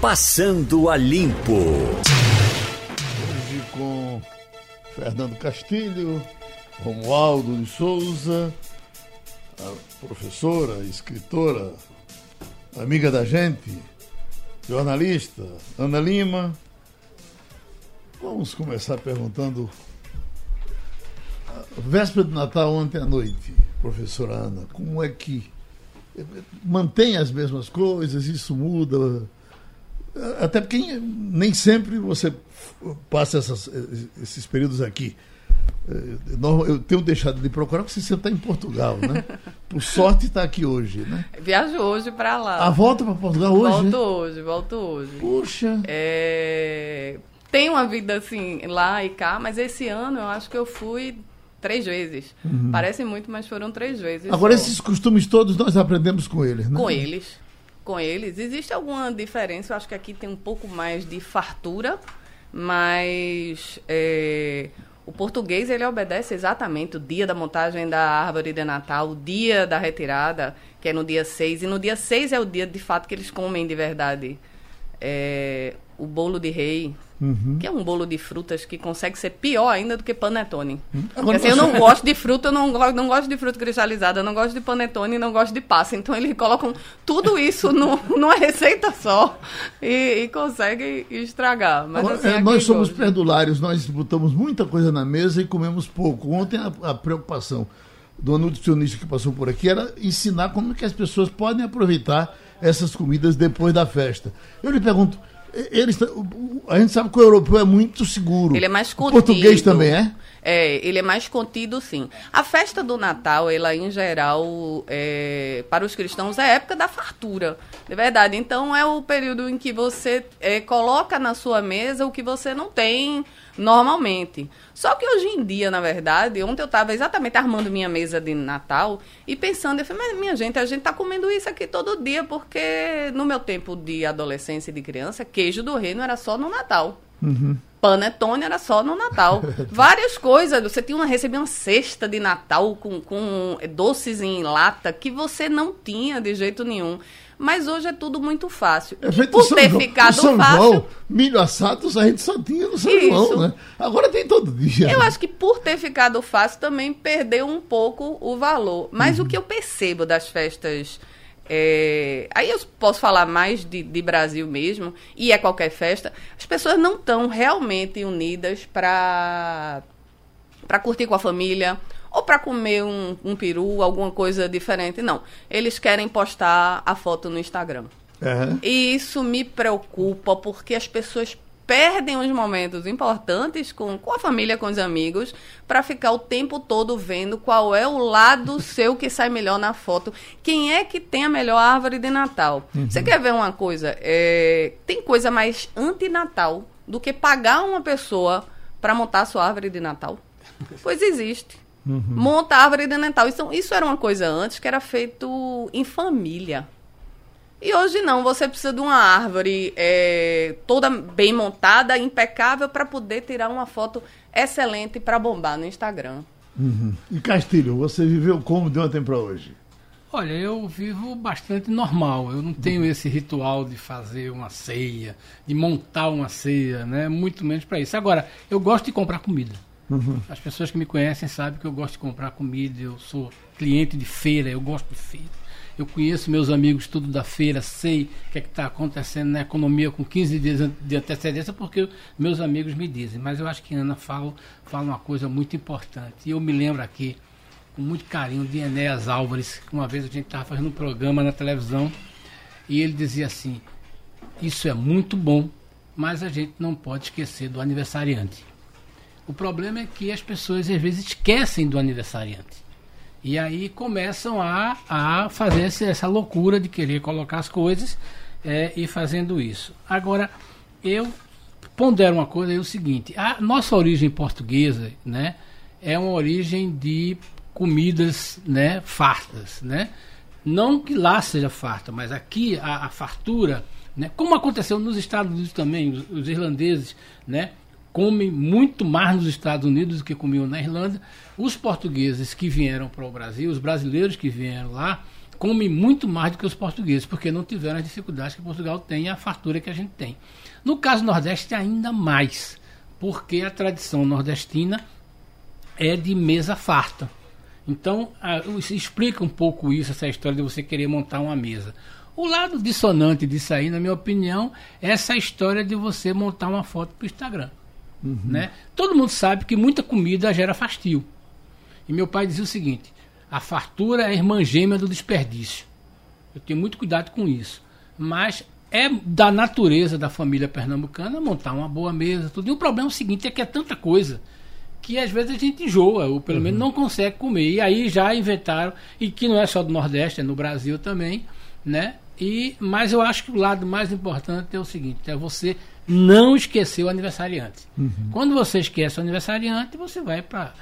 Passando a Limpo. Hoje com Fernando Castilho, Romualdo de Souza, a professora, escritora, amiga da gente, jornalista, Ana Lima. Vamos começar perguntando. Véspera de Natal ontem à noite, professora Ana, como é que mantém as mesmas coisas, isso muda? Até porque nem sempre você passa essas, esses períodos aqui. Eu tenho deixado de procurar porque você está em Portugal, né? Por sorte está aqui hoje, né? Viajo hoje para lá. A ah, volta para Portugal hoje? Volto hoje, volto hoje. Puxa. É... Tem uma vida assim lá e cá, mas esse ano eu acho que eu fui três vezes. Uhum. Parece muito, mas foram três vezes. Agora, só. esses costumes todos nós aprendemos com eles, né? Com eles com eles. Existe alguma diferença? Eu acho que aqui tem um pouco mais de fartura, mas é, o português ele obedece exatamente o dia da montagem da árvore de Natal, o dia da retirada, que é no dia 6. E no dia 6 é o dia de fato que eles comem de verdade. É, o bolo de rei, Uhum. Que é um bolo de frutas que consegue ser pior ainda do que panetone. Uhum. Agora, assim, eu não gosto de fruta, eu não, não gosto de fruta cristalizada, eu não gosto de panetone, não gosto de passa. Então eles colocam tudo isso no, numa receita só e, e conseguem estragar. Mas, assim, é, nós somos gosta. perdulários, nós botamos muita coisa na mesa e comemos pouco. Ontem a, a preocupação do nutricionista que passou por aqui era ensinar como que as pessoas podem aproveitar essas comidas depois da festa. Eu lhe pergunto, eles, a gente sabe que o europeu é muito seguro. Ele é mais contido. O português também é? É, ele é mais contido, sim. A festa do Natal, ela em geral, é, para os cristãos, é época da fartura, de verdade. Então, é o período em que você é, coloca na sua mesa o que você não tem normalmente. Só que hoje em dia, na verdade, ontem eu estava exatamente armando minha mesa de Natal e pensando, eu falei, mas minha gente, a gente está comendo isso aqui todo dia, porque no meu tempo de adolescência e de criança, queijo do reino era só no Natal. Uhum. Panetone era só no Natal. Várias coisas. Você tinha uma, recebia uma cesta de Natal com, com doces em lata que você não tinha de jeito nenhum. Mas hoje é tudo muito fácil. É feito por ter João, ficado São fácil. João, milho assado a gente só tinha no São Isso. João, né? Agora tem todo dia. Eu né? acho que por ter ficado fácil também perdeu um pouco o valor. Mas uhum. o que eu percebo das festas é, aí eu posso falar mais de, de, Brasil mesmo, e é qualquer festa. As pessoas não estão realmente unidas para curtir com a família ou para comer um, um peru, alguma coisa diferente. Não. Eles querem postar a foto no Instagram. Uhum. E isso me preocupa porque as pessoas perdem os momentos importantes com, com a família, com os amigos, para ficar o tempo todo vendo qual é o lado seu que sai melhor na foto. Quem é que tem a melhor árvore de Natal? Uhum. Você quer ver uma coisa? É, tem coisa mais antinatal do que pagar uma pessoa para montar a sua árvore de Natal? Pois existe. Uhum. Monta a árvore de Natal. Isso, isso era uma coisa antes que era feito em família. E hoje não, você precisa de uma árvore é, toda bem montada, impecável, para poder tirar uma foto excelente para bombar no Instagram. Uhum. E Castilho, você viveu como de ontem para hoje? Olha, eu vivo bastante normal. Eu não tenho esse ritual de fazer uma ceia, de montar uma ceia, né? Muito menos para isso. Agora, eu gosto de comprar comida. Uhum. As pessoas que me conhecem sabem que eu gosto de comprar comida. Eu sou cliente de feira, eu gosto de feira. Eu conheço meus amigos tudo da feira, sei o que é está acontecendo na economia com 15 dias de antecedência, porque meus amigos me dizem. Mas eu acho que Ana fala, fala uma coisa muito importante. E eu me lembro aqui, com muito carinho, de Enéas Álvares, que uma vez a gente estava fazendo um programa na televisão e ele dizia assim: Isso é muito bom, mas a gente não pode esquecer do aniversariante. O problema é que as pessoas às vezes esquecem do aniversariante. E aí começam a, a fazer essa loucura de querer colocar as coisas é, e fazendo isso. Agora, eu pondero uma coisa, é o seguinte, a nossa origem portuguesa, né, é uma origem de comidas, né, fartas, né? Não que lá seja farta, mas aqui a, a fartura, né, como aconteceu nos Estados Unidos também, os, os irlandeses, né, comem muito mais nos Estados Unidos do que comiam na Irlanda. Os portugueses que vieram para o Brasil, os brasileiros que vieram lá, comem muito mais do que os portugueses, porque não tiveram as dificuldades que Portugal tem e a fartura que a gente tem. No caso Nordeste, ainda mais, porque a tradição nordestina é de mesa farta. Então, a, explica um pouco isso, essa história de você querer montar uma mesa. O lado dissonante disso aí, na minha opinião, é essa história de você montar uma foto para o Instagram. Uhum. Né? Todo mundo sabe que muita comida gera fastio. E meu pai dizia o seguinte: a fartura é a irmã gêmea do desperdício. Eu tenho muito cuidado com isso. Mas é da natureza da família pernambucana montar uma boa mesa, tudo. E o problema é o seguinte, é que é tanta coisa que às vezes a gente enjoa, ou pelo uhum. menos não consegue comer. E aí já inventaram, e que não é só do Nordeste, é no Brasil também, né? E, mas eu acho que o lado mais importante é o seguinte, é você não esquecer o aniversariante. Uhum. Quando você esquece o aniversariante, você vai para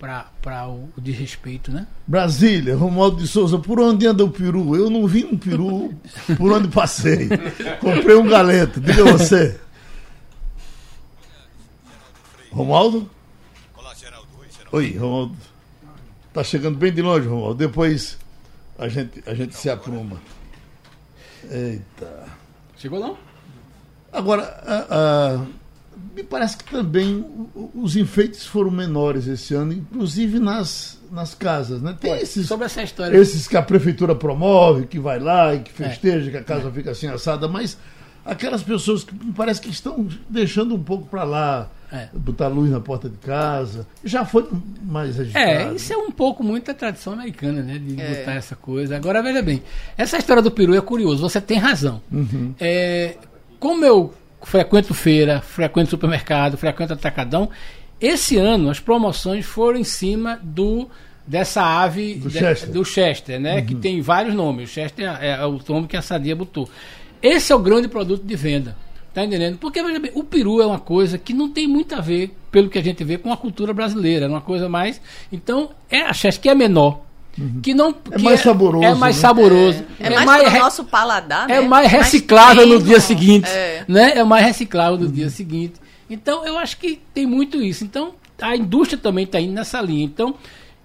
para o, o desrespeito, né? Brasília, Romualdo de Souza, por onde anda o peru? Eu não vi um peru por onde passei. Comprei um galeto, diga você. Romualdo? Olá, Geraldo. Oi, Geraldo. Oi, Romualdo. Tá chegando bem de longe, Romualdo. Depois a gente, a gente se apruma. Eita. Chegou não? Agora, a, a me parece que também os enfeites foram menores esse ano, inclusive nas, nas casas, né? Tem esses, sobre essa história. Esses que a prefeitura promove, que vai lá e que festeja, é. que a casa é. fica assim assada, mas aquelas pessoas que me parece que estão deixando um pouco para lá, é. botar luz na porta de casa, já foi mais agitado. É, isso é um pouco muita tradição americana, né? De é. botar essa coisa. Agora, veja bem, essa história do peru é curioso, você tem razão. Uhum. É, como eu frequento feira, frequento supermercado, frequento atacadão. Esse ano as promoções foram em cima do dessa ave do, de, Chester. do Chester, né? Uhum. Que tem vários nomes. O Chester é, é, o nome que a Sadia botou. Esse é o grande produto de venda. Tá entendendo? Porque, veja bem, o peru é uma coisa que não tem muito a ver, pelo que a gente vê, com a cultura brasileira. É uma coisa mais. Então, é a Chester que é menor Uhum. Que não, é mais saboroso. É mais né? saboroso. É, é, é mais, mais nosso paladar, É né? mais reciclável mais no dia seguinte. É. Né? é mais reciclável no uhum. dia seguinte. Então, eu acho que tem muito isso. Então, a indústria também está indo nessa linha. Então,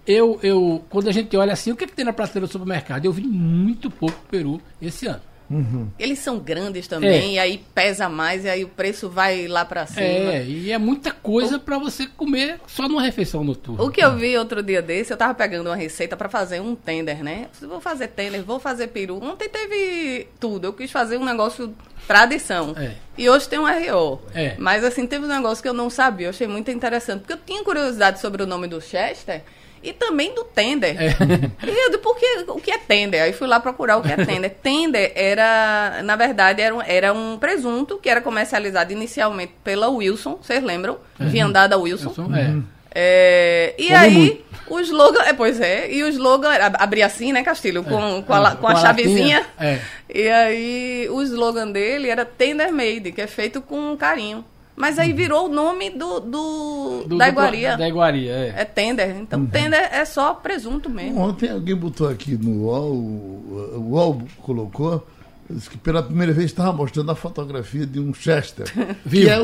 eu, eu, quando a gente olha assim, o que, é que tem na prateleira do supermercado? Eu vi muito pouco peru esse ano. Uhum. Eles são grandes também, é. e aí pesa mais, e aí o preço vai lá para cima. É, e é muita coisa para você comer só numa refeição noturna. O que eu vi outro dia desse, eu tava pegando uma receita para fazer um tender, né? Vou fazer tender, vou fazer peru. Ontem teve tudo, eu quis fazer um negócio tradição. É. E hoje tem um RO. É. Mas assim, teve um negócio que eu não sabia, eu achei muito interessante, porque eu tinha curiosidade sobre o nome do Chester e também do tender. É. E eu disse, por que, o que é tender? Aí fui lá procurar o que é tender. tender era, na verdade, era um, era um presunto que era comercializado inicialmente pela Wilson, vocês lembram? Uhum. Viandada Wilson. Wilson é. É, e Como aí, muito. o slogan, é, pois é, e o slogan era, abria assim, né, Castilho, com, é, com, a, com, a, a chavezinha. É. E aí, o slogan dele era Tender Made, que é feito com carinho. Mas aí virou o nome do, do, do da iguaria. Da iguaria, é. É tender. Então, uhum. tender é só presunto mesmo. Ontem alguém botou aqui no UOL, o UOL colocou, disse que pela primeira vez estava mostrando a fotografia de um Chester. que é,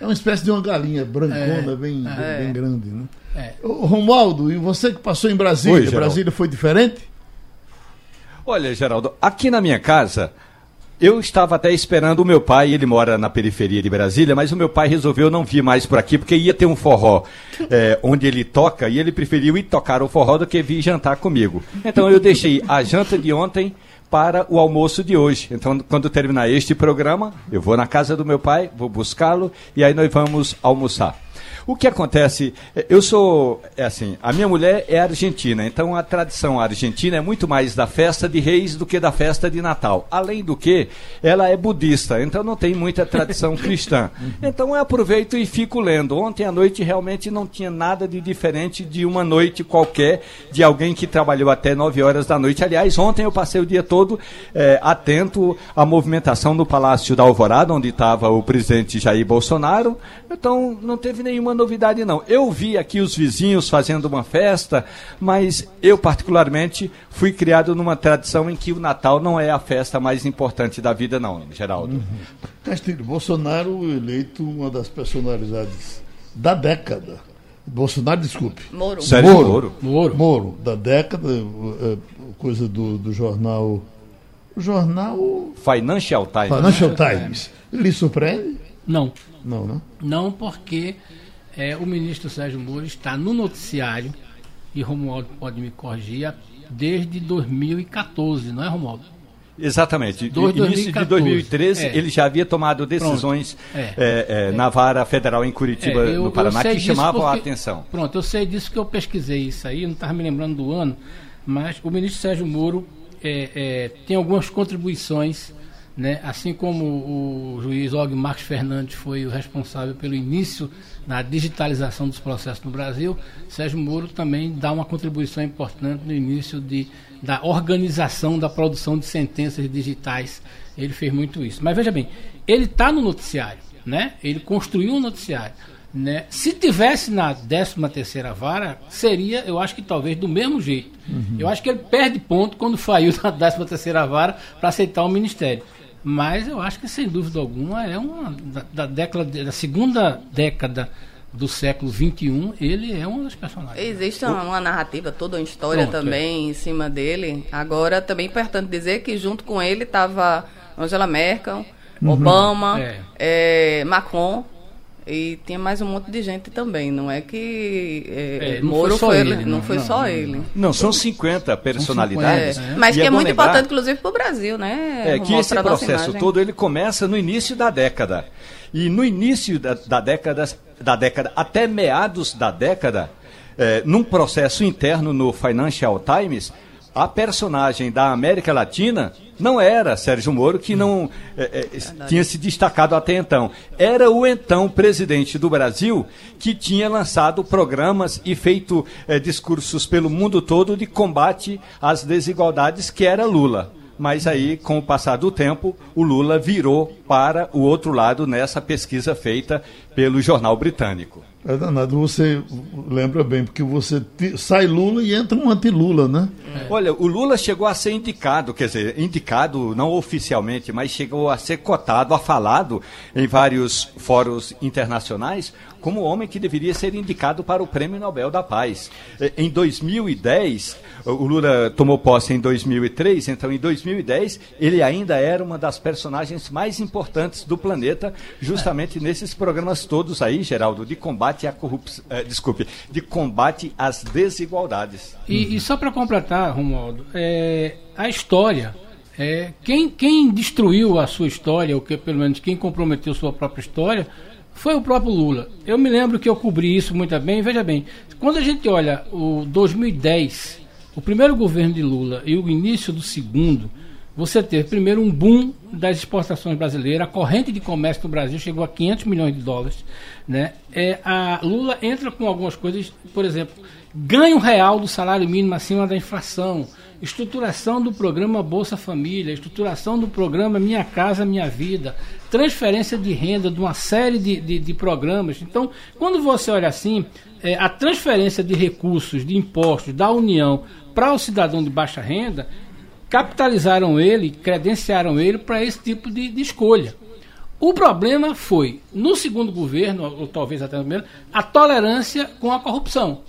é, uma espécie de uma galinha brancona, é, bem, é. bem, grande, né? É. Romualdo, e você que passou em Brasília, Oi, Brasília foi diferente? Olha, Geraldo, aqui na minha casa eu estava até esperando o meu pai, ele mora na periferia de Brasília, mas o meu pai resolveu não vir mais por aqui, porque ia ter um forró é, onde ele toca, e ele preferiu ir tocar o forró do que vir jantar comigo. Então eu deixei a janta de ontem para o almoço de hoje. Então, quando terminar este programa, eu vou na casa do meu pai, vou buscá-lo, e aí nós vamos almoçar. O que acontece, eu sou, é assim, a minha mulher é argentina, então a tradição argentina é muito mais da festa de reis do que da festa de Natal. Além do que, ela é budista, então não tem muita tradição cristã. Então eu aproveito e fico lendo. Ontem à noite realmente não tinha nada de diferente de uma noite qualquer de alguém que trabalhou até 9 horas da noite. Aliás, ontem eu passei o dia todo é, atento à movimentação no Palácio da Alvorada, onde estava o presidente Jair Bolsonaro. Então não teve nenhuma nenhuma novidade, não. Eu vi aqui os vizinhos fazendo uma festa, mas eu, particularmente, fui criado numa tradição em que o Natal não é a festa mais importante da vida, não, Geraldo. Uhum. Castilho, Bolsonaro eleito uma das personalidades da década Bolsonaro, desculpe. Moro. Sérgio Moro. Moro. Moro. Moro, da década, eh, coisa do, do jornal. O jornal Financial Times. Financial Times. Lhe surpreende? Não. Não, né? Não porque é, o ministro Sérgio Moro está no noticiário, e Romualdo pode me corrigir, desde 2014, não é, Romualdo? Exatamente. Do- início de 2014. 2013, É. ele já havia tomado decisões É. é, é, na vara federal em Curitiba, É, eu- no Paraná, que chamavam a porque- atenção. Pronto, eu sei disso que eu pesquisei isso aí, não estava me lembrando do ano, mas o ministro Sérgio Moro é, tem algumas contribuições, né, assim como o juiz Og Marcos Fernandes foi o responsável pelo início na digitalização dos processos no Brasil, Sérgio Moro também dá uma contribuição importante no início de, da organização da produção de sentenças digitais. Ele fez muito isso. Mas veja bem, ele está no noticiário, né? ele construiu um noticiário. Né? Se tivesse na 13 terceira vara, seria, eu acho que talvez do mesmo jeito. Eu acho que ele perde ponto quando saiu da 13 terceira vara para aceitar o ministério. Mas eu acho que sem dúvida alguma é uma da, da década da segunda década do século 21, ele é um dos personagens. Existe uma, uma narrativa, toda uma história Pronto, também em cima dele. Agora, também é importante dizer que junto com ele estava Angela Merkel, Obama, É. eh, Macron. E tinha mais um monte de gente também. Não é que eh, É, não Moro foi ele, não, não, foi não, só não, ele. Não, são 50 personalidades. É, É. Mas E que é, bom muito lembrar- importante, inclusive, para o Brasil, né? É que esse processo imagem. todo ele começa no início da década. E no início da, da década, da década, até meados da década, eh, num processo interno no Financial Times, a personagem da América Latina não era Sérgio Moro, que não eh, eh, tinha se destacado até então. Era o então presidente do Brasil que tinha lançado programas e feito eh, discursos pelo mundo todo de combate às desigualdades, que era Lula. Mas aí, com o passar do tempo, o Lula virou para o outro lado nessa pesquisa feita pelo jornal britânico. É danado, você lembra bem, porque você sai Lula e entra um anti-Lula, né? Olha, o Lula chegou a ser indicado, quer dizer, indicado não oficialmente, mas chegou a ser cotado, a falado em vários fóruns internacionais como o homem que deveria ser indicado para o Prêmio Nobel da Paz. Eh, Em 2010, o Lula tomou posse em 2003, então em 2010 ele ainda era uma das personagens mais importantes do planeta, justamente nesses programas todos aí, Geraldo, de combate à corrupção, eh, desculpe, de combate às desigualdades. E, e só para completar, Romualdo, é, a história, é, quem, quem destruiu a sua história, ou que pelo menos quem comprometeu sua própria história, foi o próprio Lula. Eu me lembro que eu cobri isso muito bem. Veja bem, quando a gente olha o 2010, o primeiro governo de Lula e o início do segundo, você teve primeiro um boom das exportações brasileiras, a corrente de comércio no Brasil chegou a 500 milhões de dólares. Né? É, a Lula entra com algumas coisas, por exemplo, ganho real do salário mínimo acima da inflação, estruturação do programa Bolsa Família, estruturação do programa Minha Casa Minha Vida, transferência de renda de uma série de, de, de programas. Então, quando você olha assim, é, a transferência de recursos, de impostos da União para o cidadão de baixa renda, capitalizaram ele, credenciaram ele para esse tipo de, de escolha. O problema foi, no segundo governo, ou talvez até no primeiro, a tolerância com a corrupção.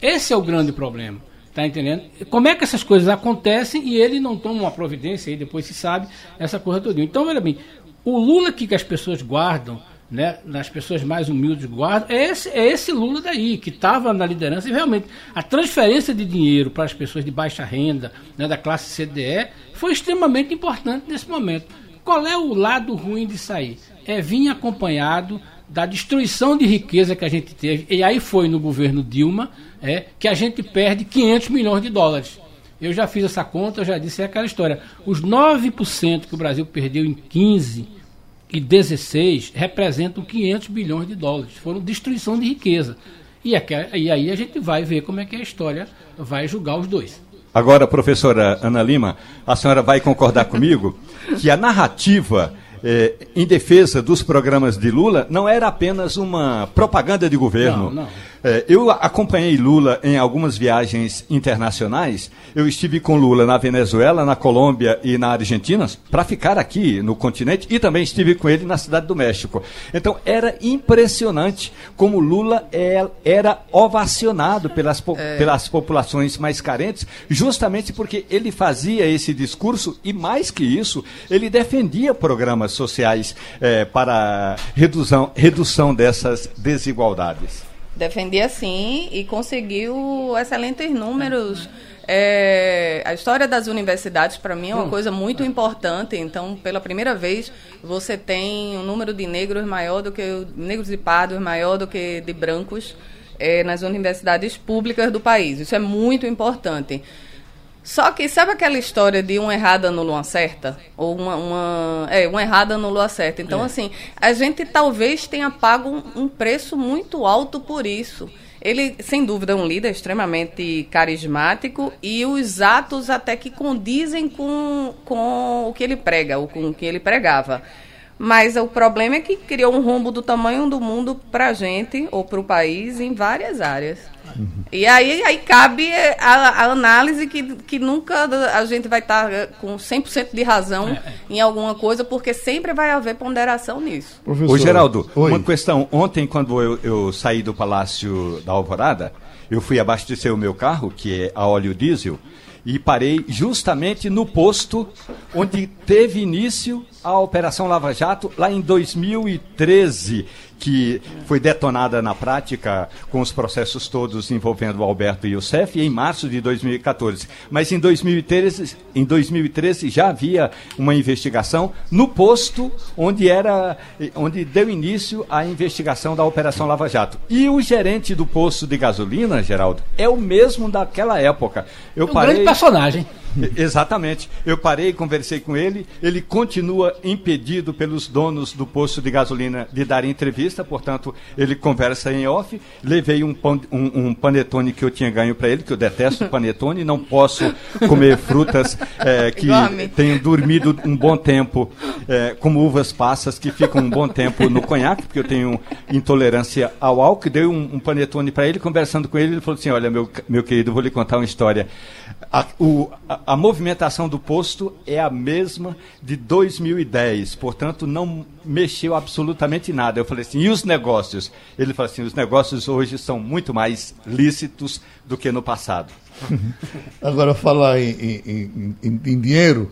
Esse é o grande problema. Tá entendendo? Como é que essas coisas acontecem e ele não toma uma providência, aí depois se sabe essa coisa toda. Então, olha bem, o Lula que, que as pessoas guardam, né, nas pessoas mais humildes guardam, é esse, é esse Lula daí, que estava na liderança e realmente a transferência de dinheiro para as pessoas de baixa renda, né, da classe CDE, foi extremamente importante nesse momento. Qual é o lado ruim de sair? É vir acompanhado da destruição de riqueza que a gente teve, e aí foi no governo Dilma, é, que a gente perde 500 milhões de dólares. Eu já fiz essa conta, eu já disse, é aquela história. Os 9% que o Brasil perdeu em 15 e 16 representam 500 bilhões de dólares. Foram destruição de riqueza. E, aqui, e aí a gente vai ver como é que a história vai julgar os dois. Agora, professora Ana Lima, a senhora vai concordar comigo que a narrativa eh, em defesa dos programas de Lula não era apenas uma propaganda de governo. Não, não. É, eu acompanhei Lula em algumas viagens internacionais. Eu estive com Lula na Venezuela, na Colômbia e na Argentina para ficar aqui no continente e também estive com ele na cidade do México. Então era impressionante como Lula é, era ovacionado pelas, é. pelas populações mais carentes, justamente porque ele fazia esse discurso e mais que isso, ele defendia programas sociais é, para redução, redução dessas desigualdades. Defendia sim e conseguiu excelentes números. É, a história das universidades, para mim, é uma coisa muito importante. Então, pela primeira vez, você tem um número de negros maior do que negros e pardos maior do que de brancos é, nas universidades públicas do país. Isso é muito importante. Só que sabe aquela história de uma errada no uma certa? Ou uma, uma, é, uma errada no lua certa. Então, é. assim, a gente talvez tenha pago um, um, preço muito alto por isso. Ele, sem dúvida, é um líder extremamente carismático e os atos até que condizem com, com o que ele prega, ou com o que ele pregava. Mas o problema é que criou um rombo do tamanho do mundo para a gente, ou para o país, em várias áreas. Uhum. E aí, aí cabe a, a, análise que, que nunca a gente vai estar tá com 100% de razão é, é. em alguma coisa, porque sempre vai haver ponderação nisso. Professor, Ô, Geraldo, Oi. uma questão. Ontem, quando eu, eu saí do Palácio da Alvorada, eu fui abastecer o meu carro, que é a óleo diesel, e parei justamente no posto onde teve início a Operação Lava Jato, lá em 2013 que foi detonada na prática com os processos todos envolvendo o Alberto e o CEF em março de 2014. Mas em 2013, em 2013 já havia uma investigação no posto onde era onde deu início a investigação da Operação Lava Jato. E o gerente do posto de gasolina, Geraldo, é o mesmo daquela época. Eu um parei... grande personagem. Exatamente. Eu parei, conversei com ele. Ele continua impedido pelos donos do posto de gasolina de dar entrevista, portanto, ele conversa em off. Levei um, pan, um, um panetone que eu tinha ganho para ele, que eu detesto panetone, não posso comer frutas é, que tenham dormido um bom tempo, é, como uvas passas que ficam um bom tempo no conhaque, porque eu tenho intolerância ao álcool. Dei um, um panetone para ele, conversando com ele, ele falou assim: Olha, meu, meu querido, vou lhe contar uma história. A, o, a, a, movimentação do posto é a mesma de 2010, portanto não mexeu absolutamente nada. Eu falei assim, e os negócios? Ele falou assim, os negócios hoje são muito mais lícitos do que no passado. Agora, falar em, em, em, em dinheiro,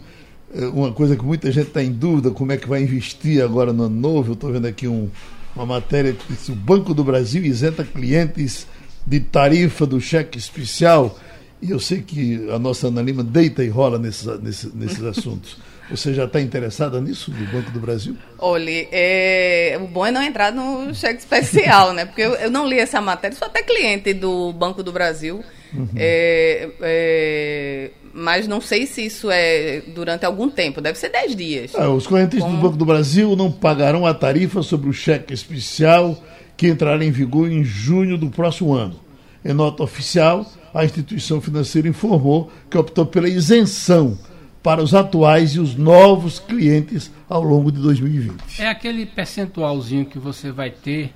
é uma coisa que muita gente está em dúvida, como é que vai investir agora no ano novo, eu estou vendo aqui um, uma matéria que diz o Banco do Brasil isenta clientes de tarifa do cheque especial e eu sei que a nossa Ana Lima deita e rola nesses, nesses, nesses assuntos. Você já está interessada nisso, do Banco do Brasil? Olha, é, o bom é não entrar no cheque especial, né? Porque eu, eu, não li essa matéria, sou até cliente do Banco do Brasil. Uhum. É, é, mas não sei se isso é durante algum tempo, deve ser 10 dias. Ah, os clientes Como... do Banco do Brasil não pagarão a tarifa sobre o cheque especial que entrará em vigor em junho do próximo ano. Em nota oficial, a instituição financeira informou que optou pela isenção para os atuais e os novos clientes ao longo de 2020. É aquele percentualzinho que você vai ter,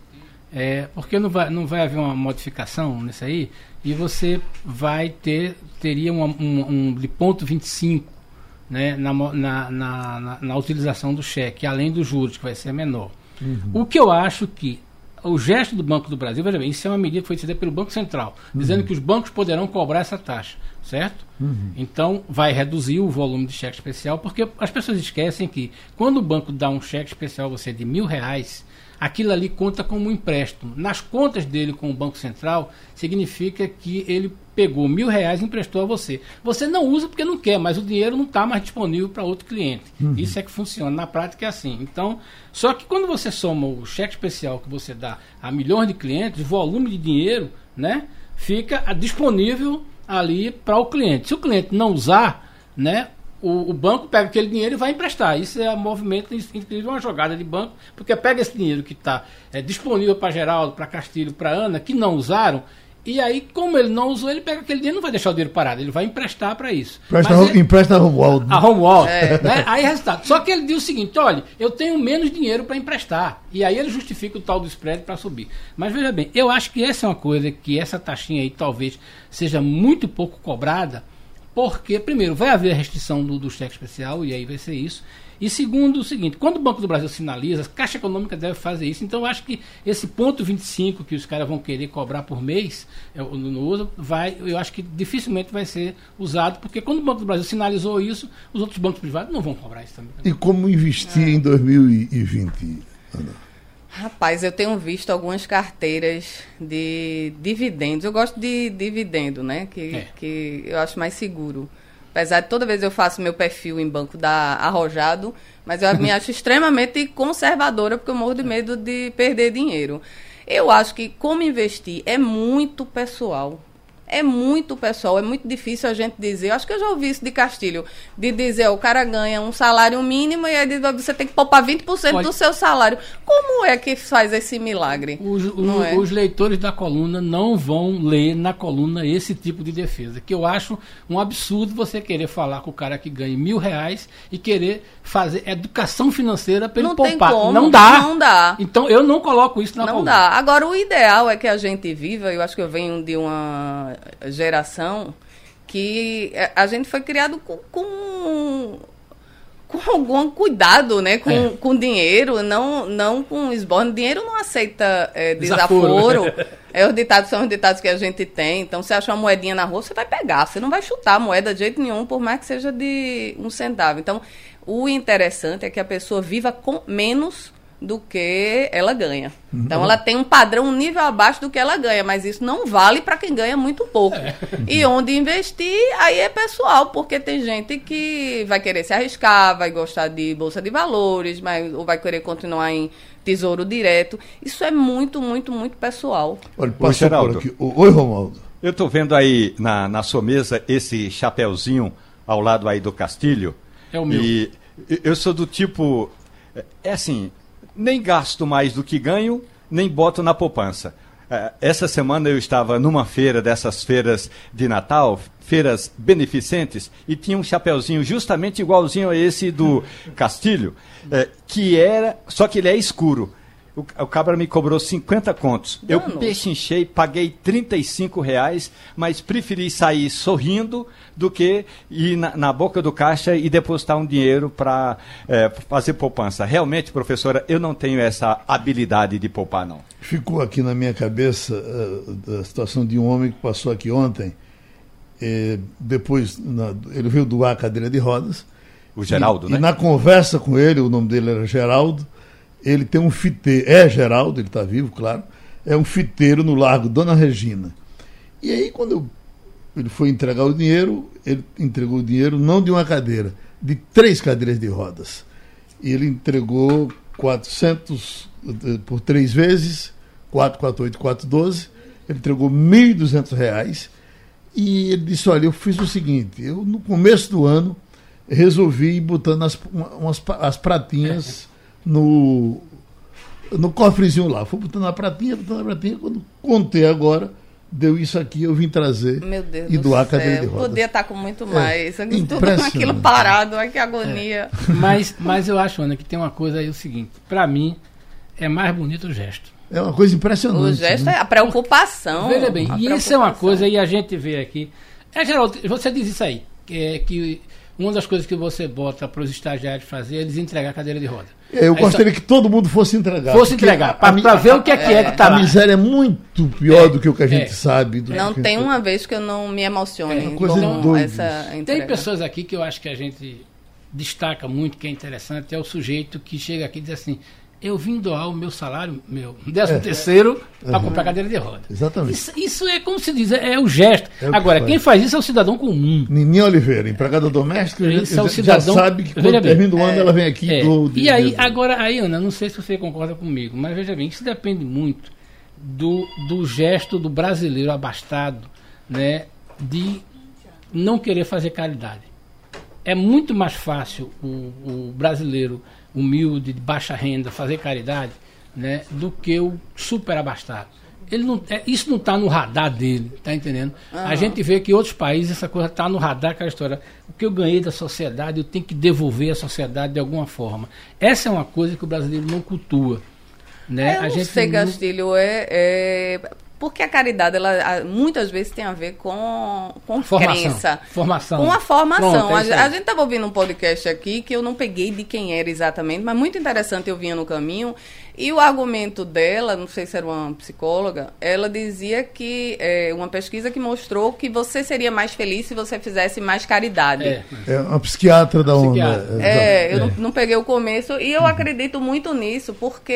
é, porque não vai, não vai haver uma modificação nisso aí, e você vai ter, teria um, um, um de ponto 25 né, na, na, na, na, utilização do cheque, além dos juros, que vai ser menor. Uhum. O que eu acho que o gesto do Banco do Brasil, veja bem, isso é uma medida que foi decidida pelo Banco Central, uhum. dizendo que os bancos poderão cobrar essa taxa, certo? Uhum. Então, vai reduzir o volume de cheque especial, porque as pessoas esquecem que quando o banco dá um cheque especial a você de mil reais, aquilo ali conta como um empréstimo. Nas contas dele com o Banco Central, significa que ele pegou mil reais e emprestou a você. Você não usa porque não quer, mas o dinheiro não está mais disponível para outro cliente. Uhum. Isso é que funciona. Na prática é assim. Então, só que quando você soma o cheque especial que você dá a milhões de clientes, o volume de dinheiro, né, fica disponível ali para o cliente. Se o cliente não usar, né, o, o, banco pega aquele dinheiro e vai emprestar. Isso é um movimento, inclusive uma jogada de banco, porque pega esse dinheiro que está é, disponível para Geraldo, para Castilho, para Ana, que não usaram, E aí, como ele não usou, ele pega aquele dinheiro não vai deixar o dinheiro parado, ele vai emprestar para isso. Empresta, Mas ele- empresta a Romualdo. a Romualdo. Né? Aí, resultado. Só que ele diz o seguinte: olha, eu tenho menos dinheiro para emprestar. E aí ele justifica o tal do spread para subir. Mas veja bem, eu acho que essa é uma coisa que essa taxinha aí talvez seja muito pouco cobrada, porque, primeiro, vai haver a restrição do, do cheque especial, e aí vai ser isso. E segundo, o seguinte, quando o Banco do Brasil sinaliza, a Caixa Econômica deve fazer isso. Então, eu acho que esse ponto 25 que os caras vão querer cobrar por mês é, no no uso, vai, eu acho que dificilmente vai ser usado, porque quando o Banco do Brasil sinalizou isso, os outros bancos privados não vão cobrar isso também. E como investir É. em 2020? Ana? Rapaz, eu tenho visto algumas carteiras de dividendos. Eu gosto de dividendo, né? Que, É. que eu acho mais seguro. Apesar de toda vez eu faço meu perfil em banco dar arrojado, mas eu me acho extremamente conservadora porque eu morro de medo de perder dinheiro. Eu acho que como investir é muito pessoal. É muito pessoal, é muito difícil a gente dizer. Eu acho que eu já ouvi isso de Castilho, de dizer, ó, o cara ganha um salário mínimo e aí diz, você tem que poupar 20% Olha- do seu salário. Como é que faz esse milagre? Os, o- Não é? os leitores da coluna não vão ler na coluna esse tipo de defesa. Que eu acho um absurdo você querer falar com o cara que ganha mil reais e querer fazer educação financeira para ele poupar. como, não dá. não dá. Então eu não coloco isso na Não coluna. dá. Agora, o ideal é que a gente viva, eu acho que eu venho de uma geração que eh, a gente foi criado com, com, com algum cuidado, né? Com, É. com dinheiro, não, não com esborne. Dinheiro não aceita eh, Desaforo. desaforo. É, os ditados são os ditados que a gente tem. Então, você acha uma moedinha na rua, você vai pegar. Você não vai chutar a moeda de jeito nenhum, por mais que seja de um centavo. Então, o interessante é que a pessoa viva com menos do que ela ganha. Então ela tem um padrão, um nível abaixo do que ela ganha, mas isso não vale para quem ganha muito pouco. E onde investir, aí é pessoal, porque tem gente que vai querer se arriscar, vai gostar de bolsa de valores, mas ou vai querer continuar em tesouro direto. Isso é muito, muito, muito pessoal. Olha, passou Geraldo. aqui. Oi, Romualdo. Eu estou vendo aí na, na sua mesa esse chapéuzinho ao lado aí do Castilho. É o meu. E eu sou do tipo. É assim, nem gasto mais do que ganho, nem boto na poupança. Eh, Essa semana eu estava numa feira dessas feiras de Natal, feiras beneficentes, e tinha um chapéuzinho justamente igualzinho a esse do Castilho, eh, que era, só que ele é escuro. O, o cabra me cobrou 50 contos. Eu Dano. pechinchei, paguei 35 reais, mas preferi sair sorrindo do que ir na, na boca do caixa e depositar um dinheiro para fazer poupança. Realmente, professora, eu não tenho essa habilidade de poupar, não. Ficou aqui na minha cabeça eh, a situação de um homem que passou aqui ontem. eh, depois, na- ele veio doar a cadeira de rodas. O Geraldo, e, né? E na conversa com ele, o nome dele era Geraldo, ele tem um fiteiro, é Geraldo, ele está vivo, claro, é um fiteiro no Largo Dona Regina. E aí, quando eu- ele foi entregar o dinheiro, ele entregou o dinheiro não de uma cadeira, de três cadeiras de rodas. E ele entregou 400 eh, por três vezes, 448, 412, ele entregou 1.200 reais. E ele disse: Olha, eu fiz o seguinte, eu no começo do ano resolvi ir botando as, umas, as pratinhas no, no cofrezinho lá. Fui botando a pratinha, botando a pratinha. Quando contei agora, deu isso aqui, eu vim trazer Meu Deus e do doar a céu. cadeira de rodas. Podia estar com muito mais. Tudo impressionante. aquilo parado, ai que agonia. Mas, mas eu acho, Ana, que tem uma coisa aí o seguinte: para mim, é mais bonito o gesto. É uma coisa impressionante. O gesto né? é a preocupação. Veja bem, e isso é uma coisa, e a gente vê aqui. É, Geraldo, você diz isso aí, que, é que uma das coisas que você bota para os estagiários fazer é eles entregar a cadeira de roda. É, Eu Aí gostaria que todo mundo fosse entregar. Fosse entregar, a- para ver o que é que é que tá A lá. miséria é muito pior do que o que a gente É. sabe. do Não tem uma vez que eu não me emocione É uma coisa com essa Tem entrega. pessoas aqui que eu acho que a gente destaca muito, que é interessante, é o sujeito que chega aqui e diz assim: eu vim doar o meu salário, meu décimo terceiro, para comprar cadeira de roda. Exatamente. Isso, isso é como se diz, é, é o gesto. É o que Agora, faz. quem faz isso é o cidadão comum. Nininha Oliveira, empregada doméstica, Isso é o já, cidadão. já sabe que quando bem, termina o ano ela vem aqui É, do. E aí, agora, aí, Ana, não sei se você concorda comigo, mas veja bem, isso depende muito do, do gesto do brasileiro abastado, né, de não querer fazer caridade. É muito mais fácil o, o brasileiro humilde, de baixa renda, fazer caridade, né, do que o super abastado. ele não, é, isso não está no radar dele, tá entendendo? A gente vê que outros países essa coisa está no radar, aquela história. O que eu ganhei da sociedade, eu tenho que devolver à sociedade de alguma forma. Essa é uma coisa que o brasileiro não cultua. Né? É, Eu a não gente sei, não- Castilho, é, é- Porque a caridade, ela muitas vezes tem a ver com, com Formação. crença. Formação. Com a formação. Pronto, é a, a gente estava ouvindo um podcast aqui que eu não peguei de quem era exatamente, mas muito interessante eu vinha no caminho. E o argumento dela, não sei se era uma psicóloga, ela dizia que é, uma pesquisa que mostrou que você seria mais feliz se você fizesse mais caridade. É, É uma psiquiatra da onda. Psiquiatra. É, eu É. Não, não peguei o começo e eu acredito muito nisso, porque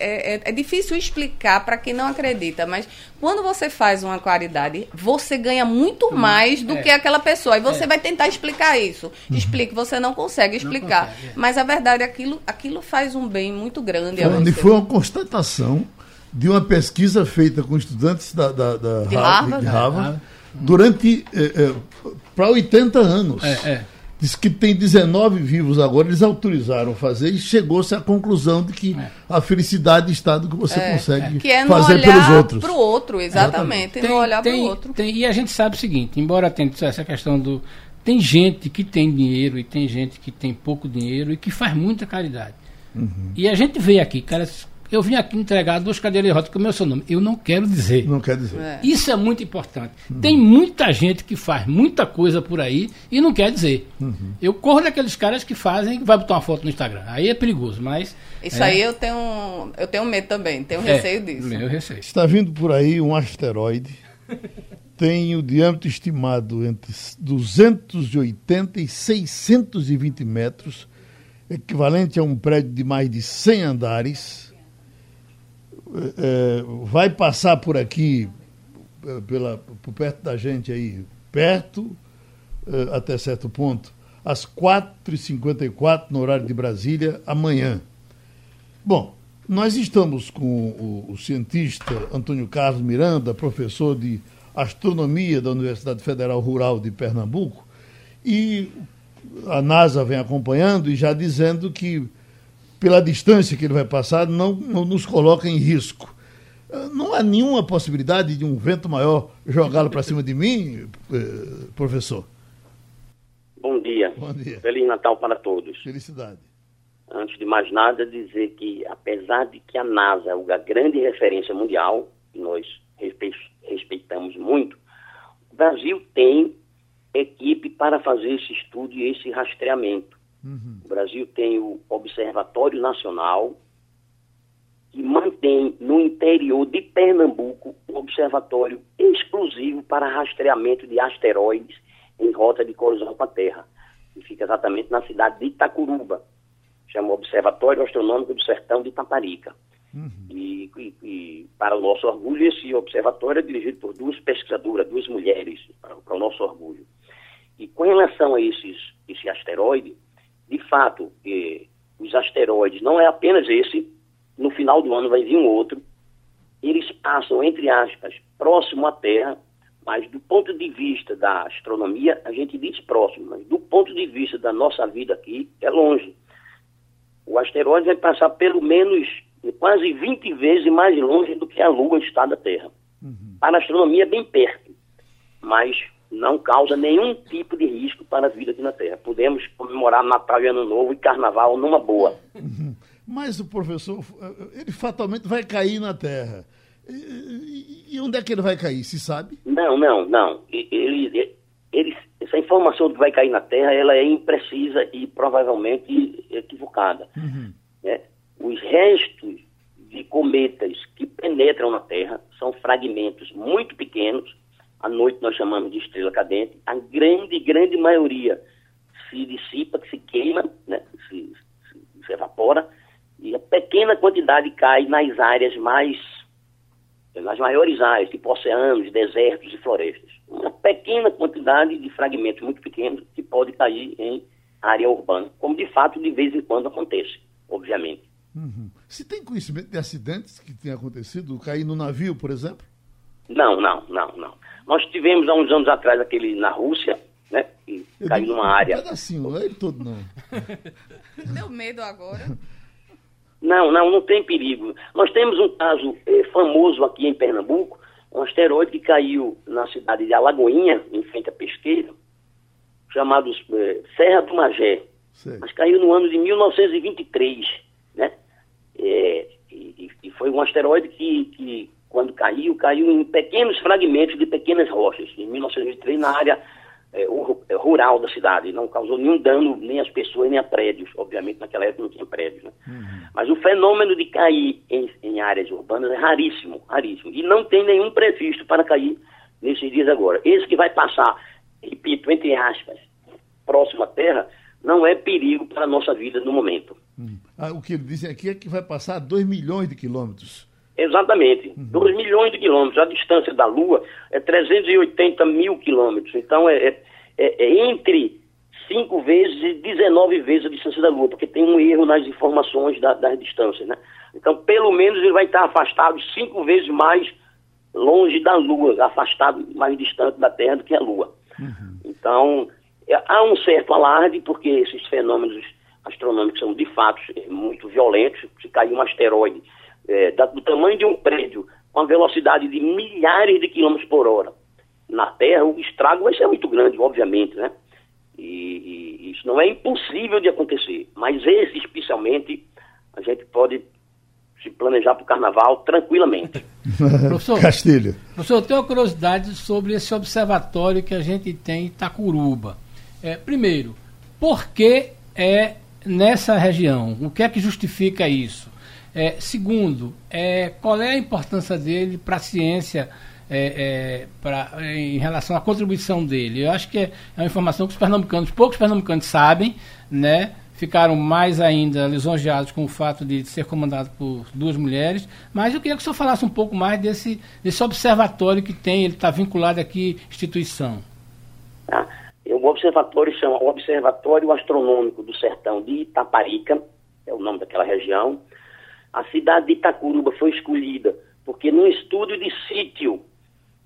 é, é- é difícil explicar para quem não acredita, mas quando você faz uma caridade, você ganha muito mais do é. que aquela pessoa. E você É. vai tentar explicar isso. Explique, você não consegue explicar. consegue, é. Mas a verdade, aquilo, aquilo faz um bem muito grande e você. foi uma constatação de uma pesquisa feita com estudantes da, da, da De Har- Harvard? de É, Harvard Harvard. durante para 80 anos. É, é. Diz que tem 19 vivos agora, eles autorizaram fazer e chegou-se à conclusão de que É. a felicidade está do que você consegue Que é no fazer pelos olhar outros. para o outro, exatamente. No olhar para o tem- outro. tem- e a gente sabe o seguinte, embora tenha essa questão do. Tem gente que tem dinheiro e tem gente que tem pouco dinheiro e que faz muita caridade. Uhum. E a gente vê aqui, cara, eu vim aqui entregar duas cadeiras de rodas com o meu seu nome. Eu não quero dizer. Não quer dizer. É. Isso é muito importante. Tem muita gente que faz muita coisa por aí e não quer dizer. Eu corro daqueles caras que fazem e vai botar uma foto no Instagram. Aí é perigoso, mas. Isso é, aí eu tenho, eu tenho medo também, tenho é, receio disso. Meu receio. Está vindo por aí um asteroide. Tem o diâmetro estimado entre 280 e 620 metros, equivalente a um prédio de mais de 100 andares. Eh, eh, vai passar por aqui, eh, pela, por perto da gente aí, perto, eh, até certo ponto, às 4h54 no horário de Brasília, amanhã. Bom, nós estamos com o, o cientista Antônio Carlos Miranda, professor de astronomia da Universidade Federal Rural de Pernambuco, e a NASA vem acompanhando e já dizendo que, pela distância que ele vai passar, não, não nos coloca em risco. Ah, Não há nenhuma possibilidade de um vento maior jogá-lo para cima de mim, eh, professor? Bom dia. Bom dia. Feliz Natal para todos. Felicidade. Antes de mais nada, dizer que, apesar de que a NASA é uma grande referência mundial, e nós respe- respeitamos muito, o Brasil tem equipe para fazer esse estudo e esse rastreamento. O Brasil tem o Observatório Nacional, que mantém no interior de Pernambuco um observatório exclusivo para rastreamento de asteroides em rota de colisão com a Terra, que fica exatamente na cidade de Itacuruba. Chama Observatório Astronômico do Sertão de Itaparica. E, e- e, para o nosso orgulho, esse observatório é dirigido por duas pesquisadoras, duas mulheres, para, para o nosso orgulho. E com relação a esses, esse asteroide, de fato, eh, os asteroides não é apenas esse, no final do ano vai vir um outro, eles passam, entre aspas, próximo à Terra, mas do ponto de vista da astronomia, a gente diz próximo, mas do ponto de vista da nossa vida aqui, é longe. O asteroide vai passar pelo menos quase 20 vezes mais longe do que a Lua está da Terra. Para a astronomia é bem perto, mas não causa nenhum tipo de risco para a vida aqui na Terra. Podemos comemorar Natal e Ano Novo e Carnaval numa boa. Mas o professor, ele fatalmente vai cair na Terra. E, onde é que ele vai cair? Se sabe? Não, não, não. Ele, ele, essa informação que vai cair na Terra, ela é imprecisa e provavelmente equivocada. né? Os restos de cometas que penetram na Terra são fragmentos muito pequenos. À noite nós chamamos de estrela cadente. A grande, grande maioria se dissipa, que se queima, né? se, se- se evapora. E a pequena quantidade cai nas áreas mais nas maiores áreas, tipo oceanos, desertos e florestas. Uma pequena quantidade de fragmentos muito pequenos que pode cair em área urbana, como de fato de vez em quando acontece, obviamente. Se tem conhecimento de acidentes que tenham acontecido, cair no navio, por exemplo? Não, não, não, não. Nós tivemos há uns anos atrás aquele na Rússia, né, que Eu caiu digo numa Um área. pedacinho, não é ele todo não. Deu medo agora. Não, não, não tem perigo. Nós temos um caso eh, famoso aqui em Pernambuco, um asteroide que caiu na cidade de Alagoinha, em frente à pesqueira, chamado eh, Serra do Magé. Sim. Mas caiu no ano de 1923, né? É, e, e, foi um asteroide que, que, quando caiu, caiu em pequenos fragmentos de pequenas rochas, em 1923, na área é, é, rural da cidade. Não causou nenhum dano nem às pessoas, nem a prédios. Obviamente, naquela época não tinha prédios. Né? Uhum. Mas o fenômeno de cair em, em, áreas urbanas é raríssimo, raríssimo. E não tem nenhum previsto para cair nesses dias agora. Esse que vai passar, repito, entre aspas, próximo à Terra, não é perigo para a nossa vida no momento. Hum. Ah, o que ele dizem aqui é que vai passar 2 milhões de quilômetros. Exatamente, 2 uhum. milhões de quilômetros. A distância da Lua é 380 mil quilômetros. Então é, é, é, é entre 5 vezes e 19 vezes a distância da Lua, porque tem um erro nas informações da, das distâncias. Né? Então, pelo menos, ele vai estar afastado 5 vezes mais longe da Lua, afastado mais distante da Terra do que a Lua. Uhum. Então, é, há um certo alarde, porque esses fenômenos astronômicos são de fato muito violentos. Se cair um asteroide é, do tamanho de um prédio, com a velocidade de milhares de quilômetros por hora na Terra, o estrago vai ser muito grande, obviamente, né? E, e isso não é impossível de acontecer. Mas esse, especialmente, a gente pode se planejar para o carnaval tranquilamente. professor, Castilho. Professor, eu tenho uma curiosidade sobre esse observatório que a gente tem em Itacuruba. É, primeiro, por que é nessa região? O que é que justifica isso? É, segundo, é, qual é a importância dele para a ciência é, é, pra, em relação à contribuição dele? Eu acho que é, é uma informação que os pernambucanos, poucos pernambucanos sabem, né? ficaram mais ainda lisonjeados com o fato de ser comandado por duas mulheres, mas eu queria que o senhor falasse um pouco mais desse, desse observatório que tem, ele está vinculado aqui à instituição. Ah, o observatório chama Observatório Astronômico do Sertão de Itaparica, é o nome daquela região, a cidade de Itacuruba foi escolhida porque num estudo de sítio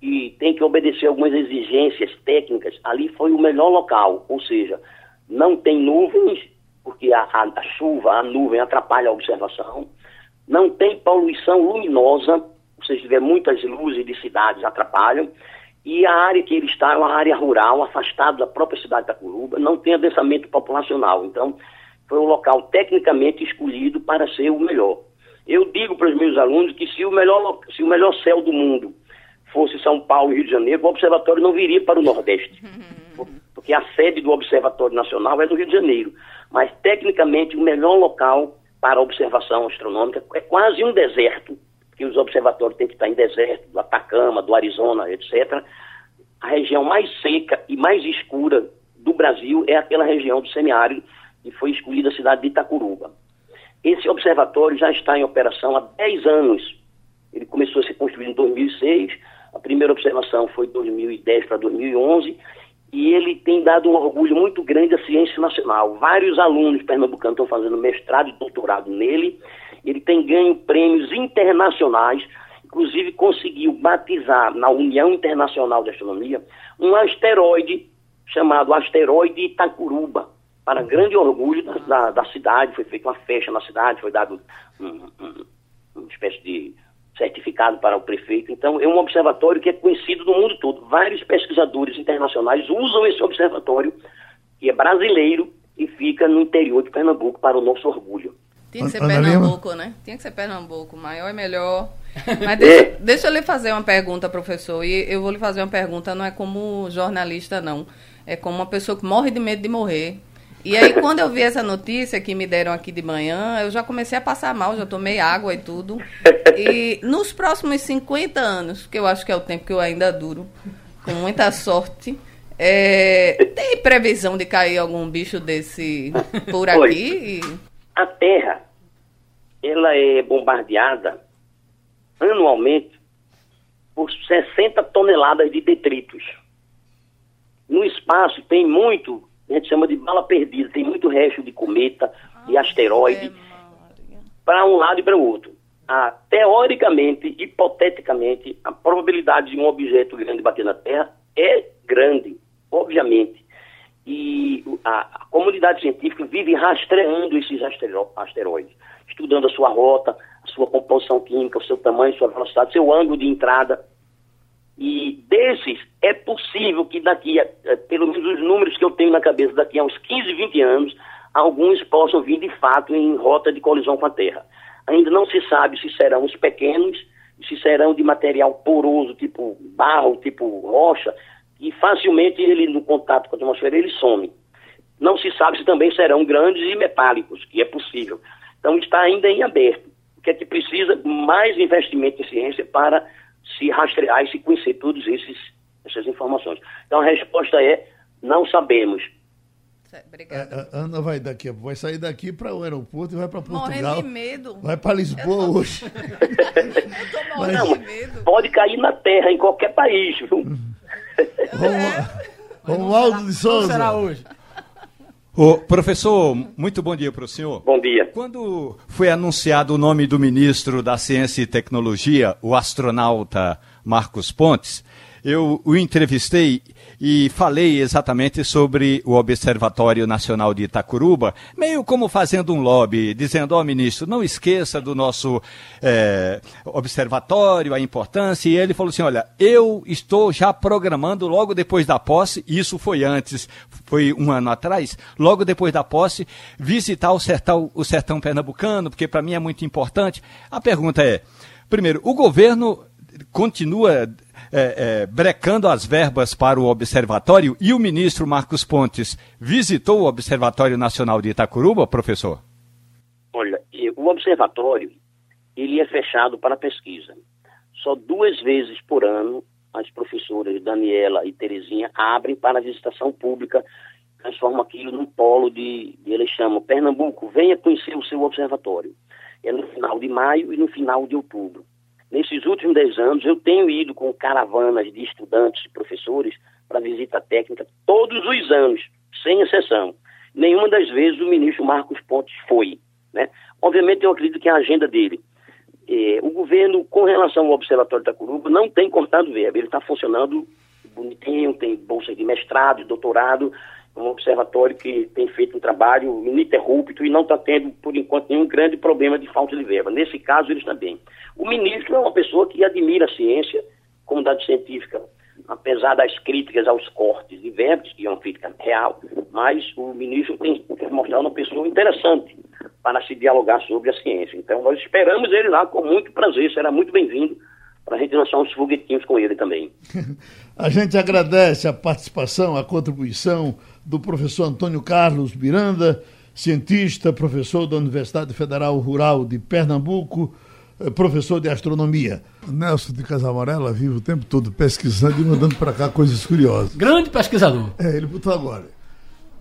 e tem que obedecer algumas exigências técnicas, ali foi o melhor local, ou seja, não tem nuvens, porque a, a, a chuva, a nuvem atrapalha a observação, não tem poluição luminosa, ou seja, tiver muitas luzes de cidades atrapalham, e a área que ele está é uma área rural, afastada da própria cidade de Itacuruba, não tem adensamento populacional, então foi um local tecnicamente escolhido para ser o melhor. Eu digo para os meus alunos que se o melhor, se o melhor céu do mundo fosse São Paulo e Rio de Janeiro, o observatório não viria para o Nordeste. Porque a sede do Observatório Nacional é no Rio de Janeiro. Mas, tecnicamente, o melhor local para observação astronômica é quase um deserto, que os observatórios têm que estar em deserto, do Atacama, do Arizona, etc. A região mais seca e mais escura do Brasil é aquela região do semiárido, e foi escolhida a cidade de Itacuruba. Esse observatório já está em operação há 10 anos. Ele começou a ser construído em 2006, a primeira observação foi de 2010 para 2011, e ele tem dado um orgulho muito grande à ciência nacional. Vários alunos pernambucanos estão fazendo mestrado e doutorado nele. Ele tem ganho prêmios internacionais, inclusive conseguiu batizar na União Internacional de Astronomia um asteroide chamado asteroide Itacuruba para grande orgulho da, da, da, cidade, foi feita uma festa na cidade, foi dado um, um, uma espécie de certificado para o prefeito. Então, é um observatório que é conhecido no mundo todo. Vários pesquisadores internacionais usam esse observatório, que é brasileiro e fica no interior de Pernambuco, para o nosso orgulho. Tinha que ser Pernambuco, né? Tinha que ser Pernambuco, maior e melhor. Mas deixa, é. deixa eu lhe fazer uma pergunta, professor. E eu vou lhe fazer uma pergunta, não é como jornalista, não. É como uma pessoa que morre de medo de morrer. E aí, quando eu vi essa notícia que me deram aqui de manhã, eu já comecei a passar mal, já tomei água e tudo. E nos próximos 50 anos, que eu acho que é o tempo que eu ainda duro, com muita sorte, é, tem previsão de cair algum bicho desse por aqui? A Terra, ela é bombardeada anualmente por 60 toneladas de detritos. No espaço tem muito a gente chama de bala perdida. Tem muito resto de cometa, de asteroide, para um lado e para o outro. Ah, teoricamente, hipoteticamente, a probabilidade de um objeto grande bater na Terra é grande, obviamente. E a, a comunidade científica vive rastreando esses asteroides. estudando a sua rota, a sua composição química, o seu tamanho, sua velocidade, seu ângulo de entrada. E desses, é possível que daqui, a, a, pelo menos os números que eu tenho na cabeça, daqui a uns 15, 20 anos, alguns possam vir de fato em rota de colisão com a Terra. Ainda não se sabe se serão os pequenos, se serão de material poroso, tipo barro, tipo rocha, e facilmente ele, no contato com a atmosfera, ele some. Não se sabe se também serão grandes e metálicos, que é possível. Então está ainda em aberto. O que é que precisa? Mais investimento em ciência para se rastrear e se conhecer todas essas informações. Então a resposta é: não sabemos. Obrigada. A, é, a é, Ana vai daqui, vai sair daqui para o aeroporto e vai para Portugal. Morrendo de medo. Vai para Lisboa tô... hoje. Eu tô morrendo Mas... de medo. Pode cair na terra em qualquer país. Viu? Romualdo de Souza. Como será hoje? Ô, professor, muito bom dia para o senhor. Bom dia. Quando foi anunciado o nome do ministro da Ciência e Tecnologia, o astronauta Marcos Pontes, eu o entrevistei e falei exatamente sobre o Observatório Nacional de Itacuruba, meio como fazendo um lobby, dizendo, ó oh, ministro, não esqueça do nosso é, observatório, a importância, e ele falou assim, olha, eu estou já programando logo depois da posse, isso foi antes, foi um ano atrás, logo depois da posse, visitar o sertão, o sertão pernambucano, porque para mim é muito importante. A pergunta é, primeiro, o governo continua é, é, brecando as verbas para o observatório e o ministro Marcos Pontes visitou o Observatório Nacional de Itacuruba, professor? Olha, o observatório ele é fechado para pesquisa. Só duas vezes por ano as professoras Daniela e Terezinha abrem para visitação pública, transformam aquilo num polo de, de eles chamam Pernambuco, venha conhecer o seu observatório. É no final de maio e no final de outubro. Nesses últimos dez anos, eu tenho ido com caravanas de estudantes e professores para visita técnica todos os anos, sem exceção. Nenhuma das vezes o ministro Marcos Pontes foi. Né? Obviamente, eu acredito que a agenda dele. É, o governo, com relação ao Observatório da Curuba, não tem cortado verba. Ele está funcionando bonitinho, tem bolsa de mestrado, doutorado, um observatório que tem feito um trabalho ininterrupto e não está tendo, por enquanto, nenhum grande problema de falta de verba. Nesse caso, eles também. O ministro é uma pessoa que admira a ciência, comunidade científica, apesar das críticas aos cortes de verbas, que é uma crítica real, mas o ministro tem mostrado uma pessoa interessante para se dialogar sobre a ciência. Então, nós esperamos ele lá com muito prazer, será muito bem-vindo para a gente lançar uns foguetinhos com ele também. a gente agradece a participação, a contribuição do professor Antônio Carlos Miranda, cientista, professor da Universidade Federal Rural de Pernambuco, eh, professor de astronomia. Nelson de Casamarela vive o tempo todo pesquisando e mandando para cá coisas curiosas. Grande pesquisador. É, ele botou agora.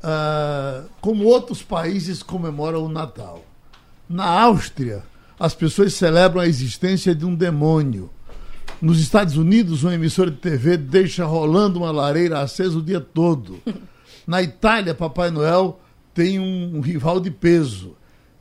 Ah, como outros países comemoram o Natal. Na Áustria, as pessoas celebram a existência de um demônio. Nos Estados Unidos, uma emissora de TV deixa rolando uma lareira acesa o dia todo. Na Itália, Papai Noel tem um, um rival de peso.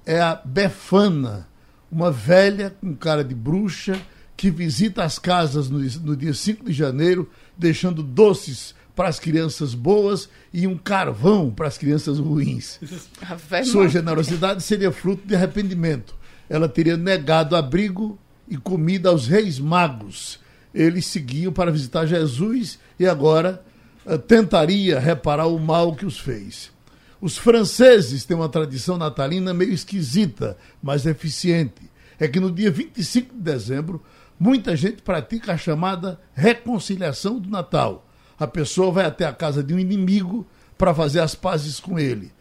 É a Befana, uma velha com cara de bruxa que visita as casas no, no dia 5 de janeiro, deixando doces para as crianças boas e um carvão para as crianças ruins. Sua generosidade seria fruto de arrependimento. Ela teria negado abrigo e comida aos reis magos. Eles seguiam para visitar Jesus e agora tentaria reparar o mal que os fez. Os franceses têm uma tradição natalina meio esquisita, mas eficiente. É que no dia 25 de dezembro, muita gente pratica a chamada reconciliação do Natal. A pessoa vai até a casa de um inimigo para fazer as pazes com ele.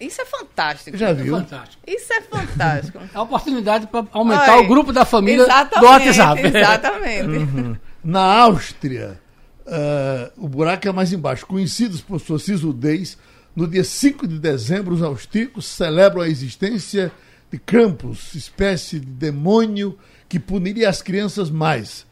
Isso é fantástico. Já viu? É fantástico. Isso é fantástico. É a oportunidade para aumentar Oi, o grupo da família do WhatsApp. Exatamente. Uhum. Na Áustria, uh, o buraco é mais embaixo. Conhecidos por sua sisudez, no dia 5 de dezembro, os austríacos celebram a existência de Krampus, espécie de demônio que puniria as crianças mais.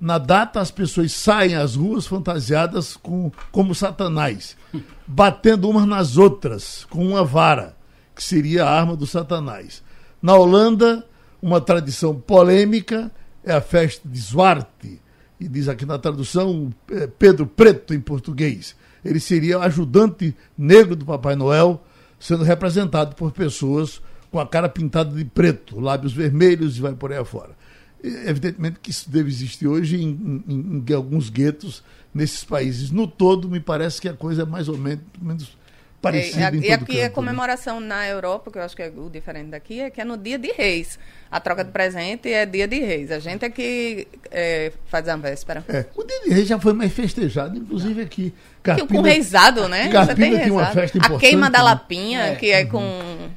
Na data, as pessoas saem às ruas fantasiadas com, como Satanás, batendo umas nas outras com uma vara, que seria a arma do Satanás. Na Holanda, uma tradição polêmica é a festa de Zwarte, e diz aqui na tradução é, Pedro Preto em português. Ele seria o ajudante negro do Papai Noel, sendo representado por pessoas com a cara pintada de preto, lábios vermelhos e vai por aí afora. Evidentemente que isso deve existir hoje em, em, em alguns guetos nesses países. No todo, me parece que a coisa é mais ou menos, menos parecida. É, e aqui canto, a né? comemoração na Europa, que eu acho que é o diferente daqui, é que é no dia de reis. A troca de presente é dia de reis. A gente é que é, faz a véspera. É, o dia de reis já foi mais festejado, inclusive aqui. Carpina, com reizado, né? Carpina tem, tem uma festa importante. A queima da lapinha, é, que é com...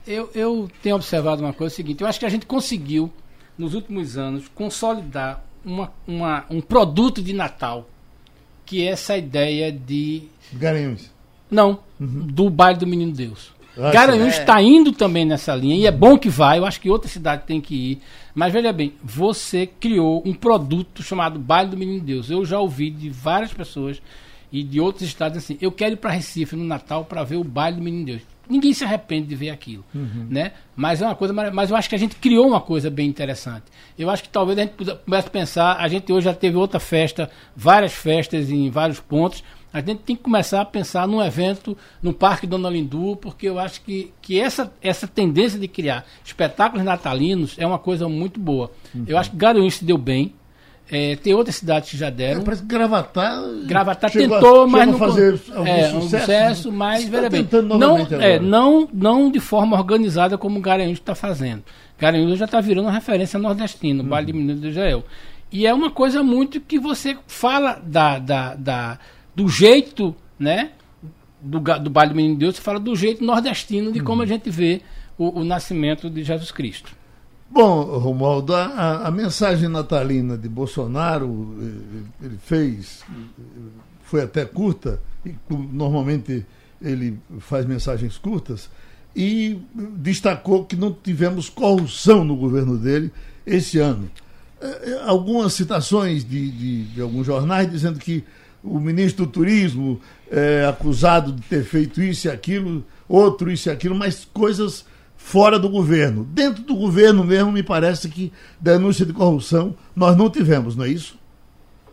Eu, eu tenho observado uma coisa, é o seguinte, eu acho que a gente conseguiu, nos últimos anos, consolidar uma, uma, um produto de Natal que é essa ideia de. Garanhuns. Não, uhum. do baile do Menino Deus. Ah, Garanhuns está é. indo também nessa linha e é bom que vai. Eu acho que outra cidade tem que ir. Mas veja bem, você criou um produto chamado Baile do Menino Deus. Eu já ouvi de várias pessoas e de outros estados assim: eu quero ir para Recife no Natal para ver o Baile do Menino Deus ninguém se arrepende de ver aquilo, uhum. né? Mas é uma coisa, mas eu acho que a gente criou uma coisa bem interessante. Eu acho que talvez a gente pudesse pensar, a gente hoje já teve outra festa, várias festas em vários pontos. A gente tem que começar a pensar num evento no Parque Dona Lindu, porque eu acho que, que essa, essa tendência de criar espetáculos natalinos é uma coisa muito boa. Uhum. Eu acho que Garanhuns se deu bem, é, tem outras cidades que já deram. É, parece que Gravatar. Gravatar tentou, a, mas não. fazer é, um sucesso, mas, veja bem. Não, é, não, não de forma organizada como o Garanhuns está fazendo. Garanhuns já está virando uma referência nordestina, o Baile de Menino de Israel. E é uma coisa muito que você fala da, da, da, do jeito, né? Do, do Baile do Menino de Deus, você fala do jeito nordestino de como a gente vê o, o nascimento de Jesus Cristo. Bom, Romualdo, a, a, mensagem natalina de Bolsonaro, eh, ele fez, foi até curta, e normalmente ele faz mensagens curtas, e destacou que não tivemos corrupção no governo dele esse ano. Eh, eh, algumas citações de, de, de alguns jornais dizendo que o ministro do Turismo é acusado de ter feito isso e aquilo, outro isso e aquilo, mas coisas fora do governo. Dentro do governo mesmo, me parece que denúncia de corrupção nós não tivemos, não é isso?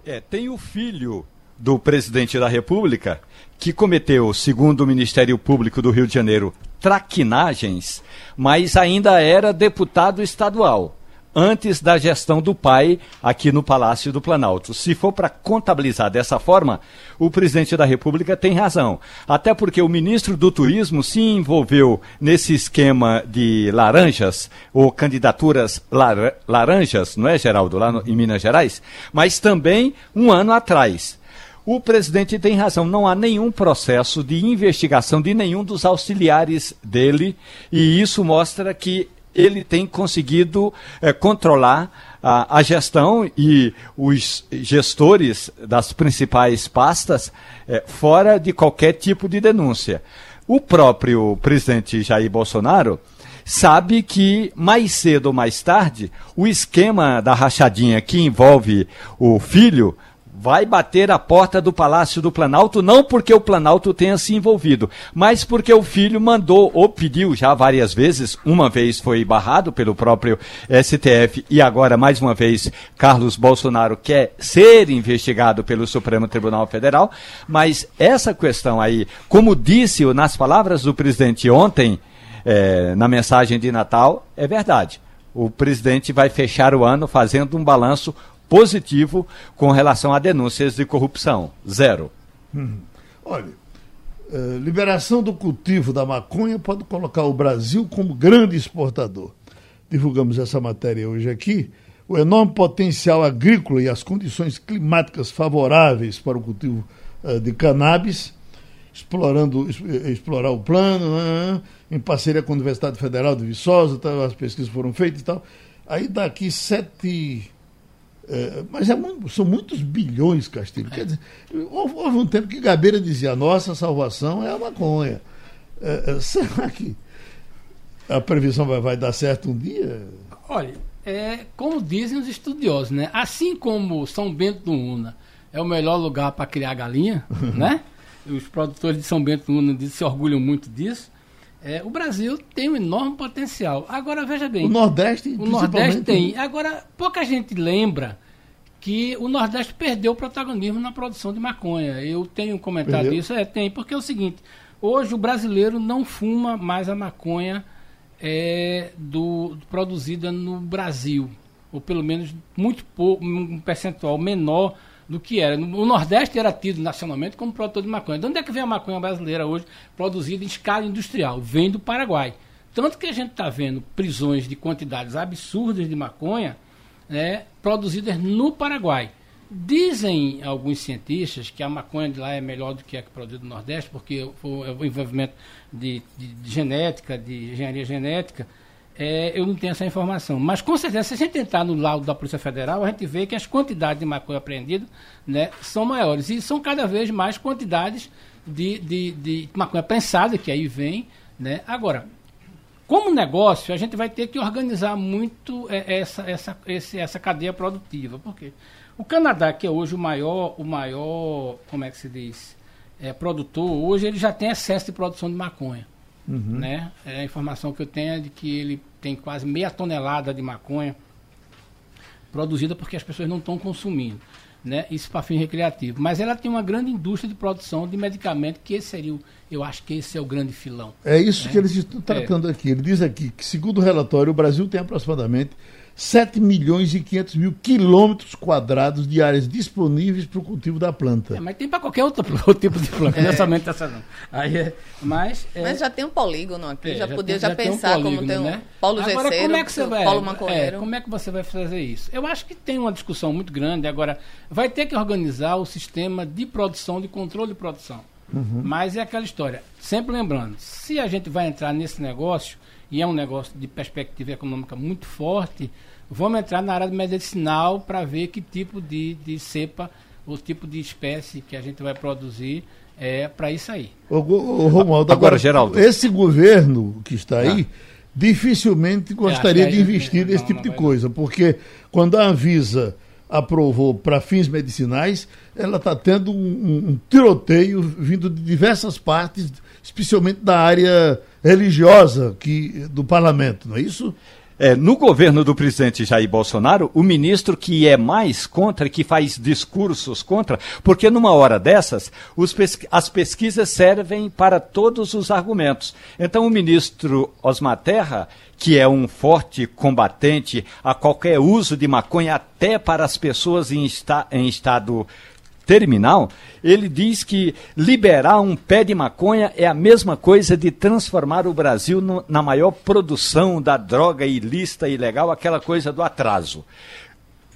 É, tem o filho do presidente da República que cometeu, segundo o Ministério Público do Rio de Janeiro, traquinagens, mas ainda era deputado estadual antes da gestão do pai aqui no Palácio do Planalto. Se for para contabilizar dessa forma, o presidente da República tem razão. Até porque o ministro do Turismo se envolveu nesse esquema de laranjas, ou candidaturas lar laranjas, não é, Geraldo, lá no, em Minas Gerais? Mas também um ano atrás. O presidente tem razão, não há nenhum processo de investigação de nenhum dos auxiliares dele, e isso mostra que ele tem conseguido é, controlar a, a, gestão e os gestores das principais pastas é, fora de qualquer tipo de denúncia. O próprio presidente Jair Bolsonaro sabe que mais cedo ou mais tarde o esquema da rachadinha que envolve o filho vai bater a porta do Palácio do Planalto, não porque o Planalto tenha se envolvido, mas porque o filho mandou ou pediu já várias vezes, uma vez foi barrado pelo próprio STF e agora mais uma vez Carlos Bolsonaro quer ser investigado pelo Supremo Tribunal Federal, mas essa questão aí, como disse nas palavras do presidente ontem, é, na mensagem de Natal, é verdade. O presidente vai fechar o ano fazendo um balanço positivo com relação a denúncias de corrupção. Zero. Hum. Olha, uh, liberação do cultivo da maconha pode colocar o Brasil como grande exportador. Divulgamos essa matéria hoje aqui. O enorme potencial agrícola e as condições climáticas favoráveis para o cultivo uh, de cannabis, explorando eh, explorar o plano, uh, em parceria com a Universidade Federal de Viçosa, tá, as pesquisas foram feitas e tal. Aí daqui sete é, mas é muito, são muitos bilhões, Castilho. Quer dizer, houve, houve, um tempo que Gabeira dizia: a nossa salvação é a maconha. É, é, será que a previsão vai, vai, dar certo um dia? Olha, é, como dizem os estudiosos, né? assim como São Bento do Una é o melhor lugar para criar galinha, né? Os produtores de São Bento do Una se orgulham muito disso. É, o Brasil tem um enorme potencial. Agora, veja bem. O Nordeste, O Nordeste tem. Agora, pouca gente lembra que o Nordeste perdeu o protagonismo na produção de maconha. Eu tenho comentado perdeu? isso. É, tem, porque é o seguinte: hoje o brasileiro não fuma mais a maconha é do, produzida no Brasil, ou pelo menos muito pouco, um percentual menor do que era. O Nordeste era tido nacionalmente como produtor de maconha. De onde é que vem a maconha brasileira hoje produzida em escala industrial? Vem do Paraguai. Tanto que a gente está vendo prisões de quantidades absurdas de maconha né, produzidas no Paraguai. Dizem alguns cientistas que a maconha de lá é melhor do que a que produzida no Nordeste, porque o, o envolvimento de, de, de, genética, de engenharia genética, é, eu não tenho essa informação. Mas com certeza, se a gente entrar no laudo da Polícia Federal, a gente vê que as quantidades de maconha apreendida né, são maiores. E são cada vez mais quantidades de, de, de maconha prensada, que aí vem. Né? Agora, como negócio, a gente vai ter que organizar muito é, essa, essa, esse, essa cadeia produtiva. Por quê? O Canadá, que é hoje o maior, o maior, como é que se diz, é, produtor, hoje ele já tem excesso de produção de maconha. Uhum. Né? É, a informação que eu tenho é de que ele tem quase meia tonelada de maconha produzida porque as pessoas não estão consumindo. Né? Isso para fim recreativo. Mas ela tem uma grande indústria de produção de medicamento, que esse seria o, eu acho que esse é o grande filão. É isso né? que eles estão tratando é. aqui. Ele diz aqui que, segundo o relatório, o Brasil tem aproximadamente 7 milhões e 500 mil quilômetros quadrados de áreas disponíveis para o cultivo da planta. É, mas tem para qualquer outro, outro, tipo de planta, é. não é somente essa não. Aí é, mas, é, mas já tem um polígono aqui, é, já, já podia já, já pensar um polígono, como tem um né? Paulo agora, Gesseiro, como é que você vai, Paulo Mancoeiro. É, como é que você vai fazer isso? Eu acho que tem uma discussão muito grande. Agora, vai ter que organizar o sistema de produção, de controle de produção. Uhum. Mas é aquela história. Sempre lembrando, se a gente vai entrar nesse negócio, e é um negócio de perspectiva econômica muito forte, vamos entrar na área medicinal para ver que tipo de, de cepa, o tipo de espécie que a gente vai produzir é para isso aí. O, o, Romualdo, agora, agora, Geraldo. esse governo que está aí ah. dificilmente gostaria é, de investir nesse tipo de coisa, porque quando a Anvisa aprovou para fins medicinais, ela está tendo um, um, tiroteio vindo de diversas partes, especialmente da área religiosa que, do parlamento, não é isso? É, no governo do presidente Jair Bolsonaro, o ministro que é mais contra, que faz discursos contra, porque numa hora dessas, pesqu as pesquisas servem para todos os argumentos. Então, o ministro Osmar Terra, que é um forte combatente a qualquer uso de maconha, até para as pessoas em, esta em estado terminal, ele diz que liberar um pé de maconha é a mesma coisa de transformar o Brasil no, na maior produção da droga ilícita e ilegal, aquela coisa do atraso.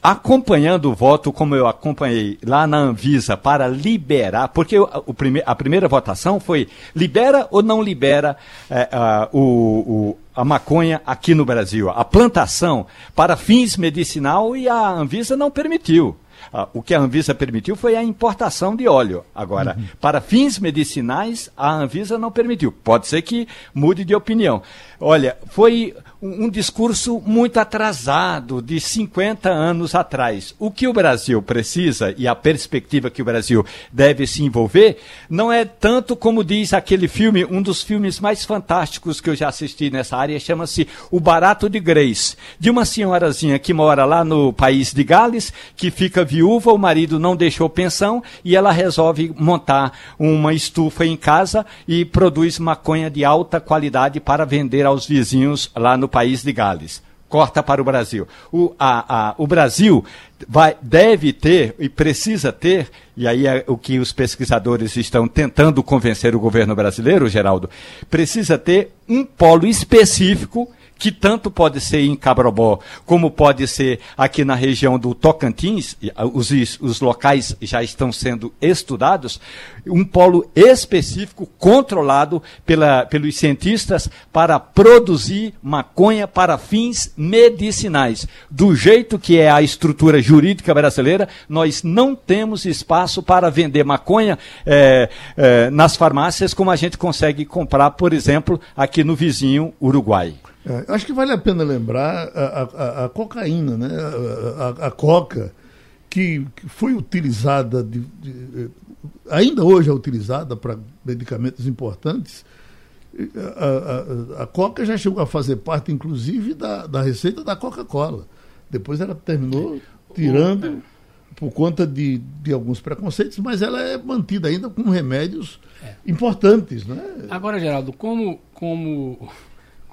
Acompanhando o voto, como eu acompanhei lá na Anvisa, para liberar, porque o, prime, a primeira votação foi libera ou não libera é, uh, o, o, a maconha aqui no Brasil, a plantação para fins medicinal e a Anvisa não permitiu. Ah, o que a Anvisa permitiu foi a importação de óleo. Agora, uhum. para fins medicinais, a Anvisa não permitiu. Pode ser que mude de opinião. Olha, foi um, um discurso muito atrasado, de 50 anos atrás. O que o Brasil precisa e a perspectiva que o Brasil deve se envolver não é tanto como diz aquele filme, um dos filmes mais fantásticos que eu já assisti nessa área, chama-se O Barato de Grace, de uma senhorazinha que mora lá no país de Gales, que fica viúva, o marido não deixou pensão e ela resolve montar uma estufa em casa e produz maconha de alta qualidade para vender aos vizinhos lá no país de Gales. Corta para o Brasil. O, a, a, o Brasil vai, deve ter e precisa ter, e aí é o que os pesquisadores estão tentando convencer o governo brasileiro, Geraldo, precisa ter um polo específico que tanto pode ser em Cabrobó, como pode ser aqui na região do Tocantins, ah, os, os locais já estão sendo estudados, um polo específico controlado pela, pelos cientistas para produzir maconha para fins medicinais. Do jeito que é a estrutura jurídica brasileira, nós não temos espaço para vender maconha é, é, nas farmácias como a gente consegue comprar, por exemplo, aqui no vizinho Uruguai. É, acho que vale a pena lembrar a, a, a cocaína, né? a, a coca, que, que, foi utilizada, de, de, ainda hoje é utilizada para medicamentos importantes. A, coca já chegou a fazer parte, inclusive, da, da receita da Coca-Cola. Depois ela terminou tirando por conta de, de alguns preconceitos, mas ela é mantida ainda com remédios é. importantes. Né? Agora, Geraldo, como, como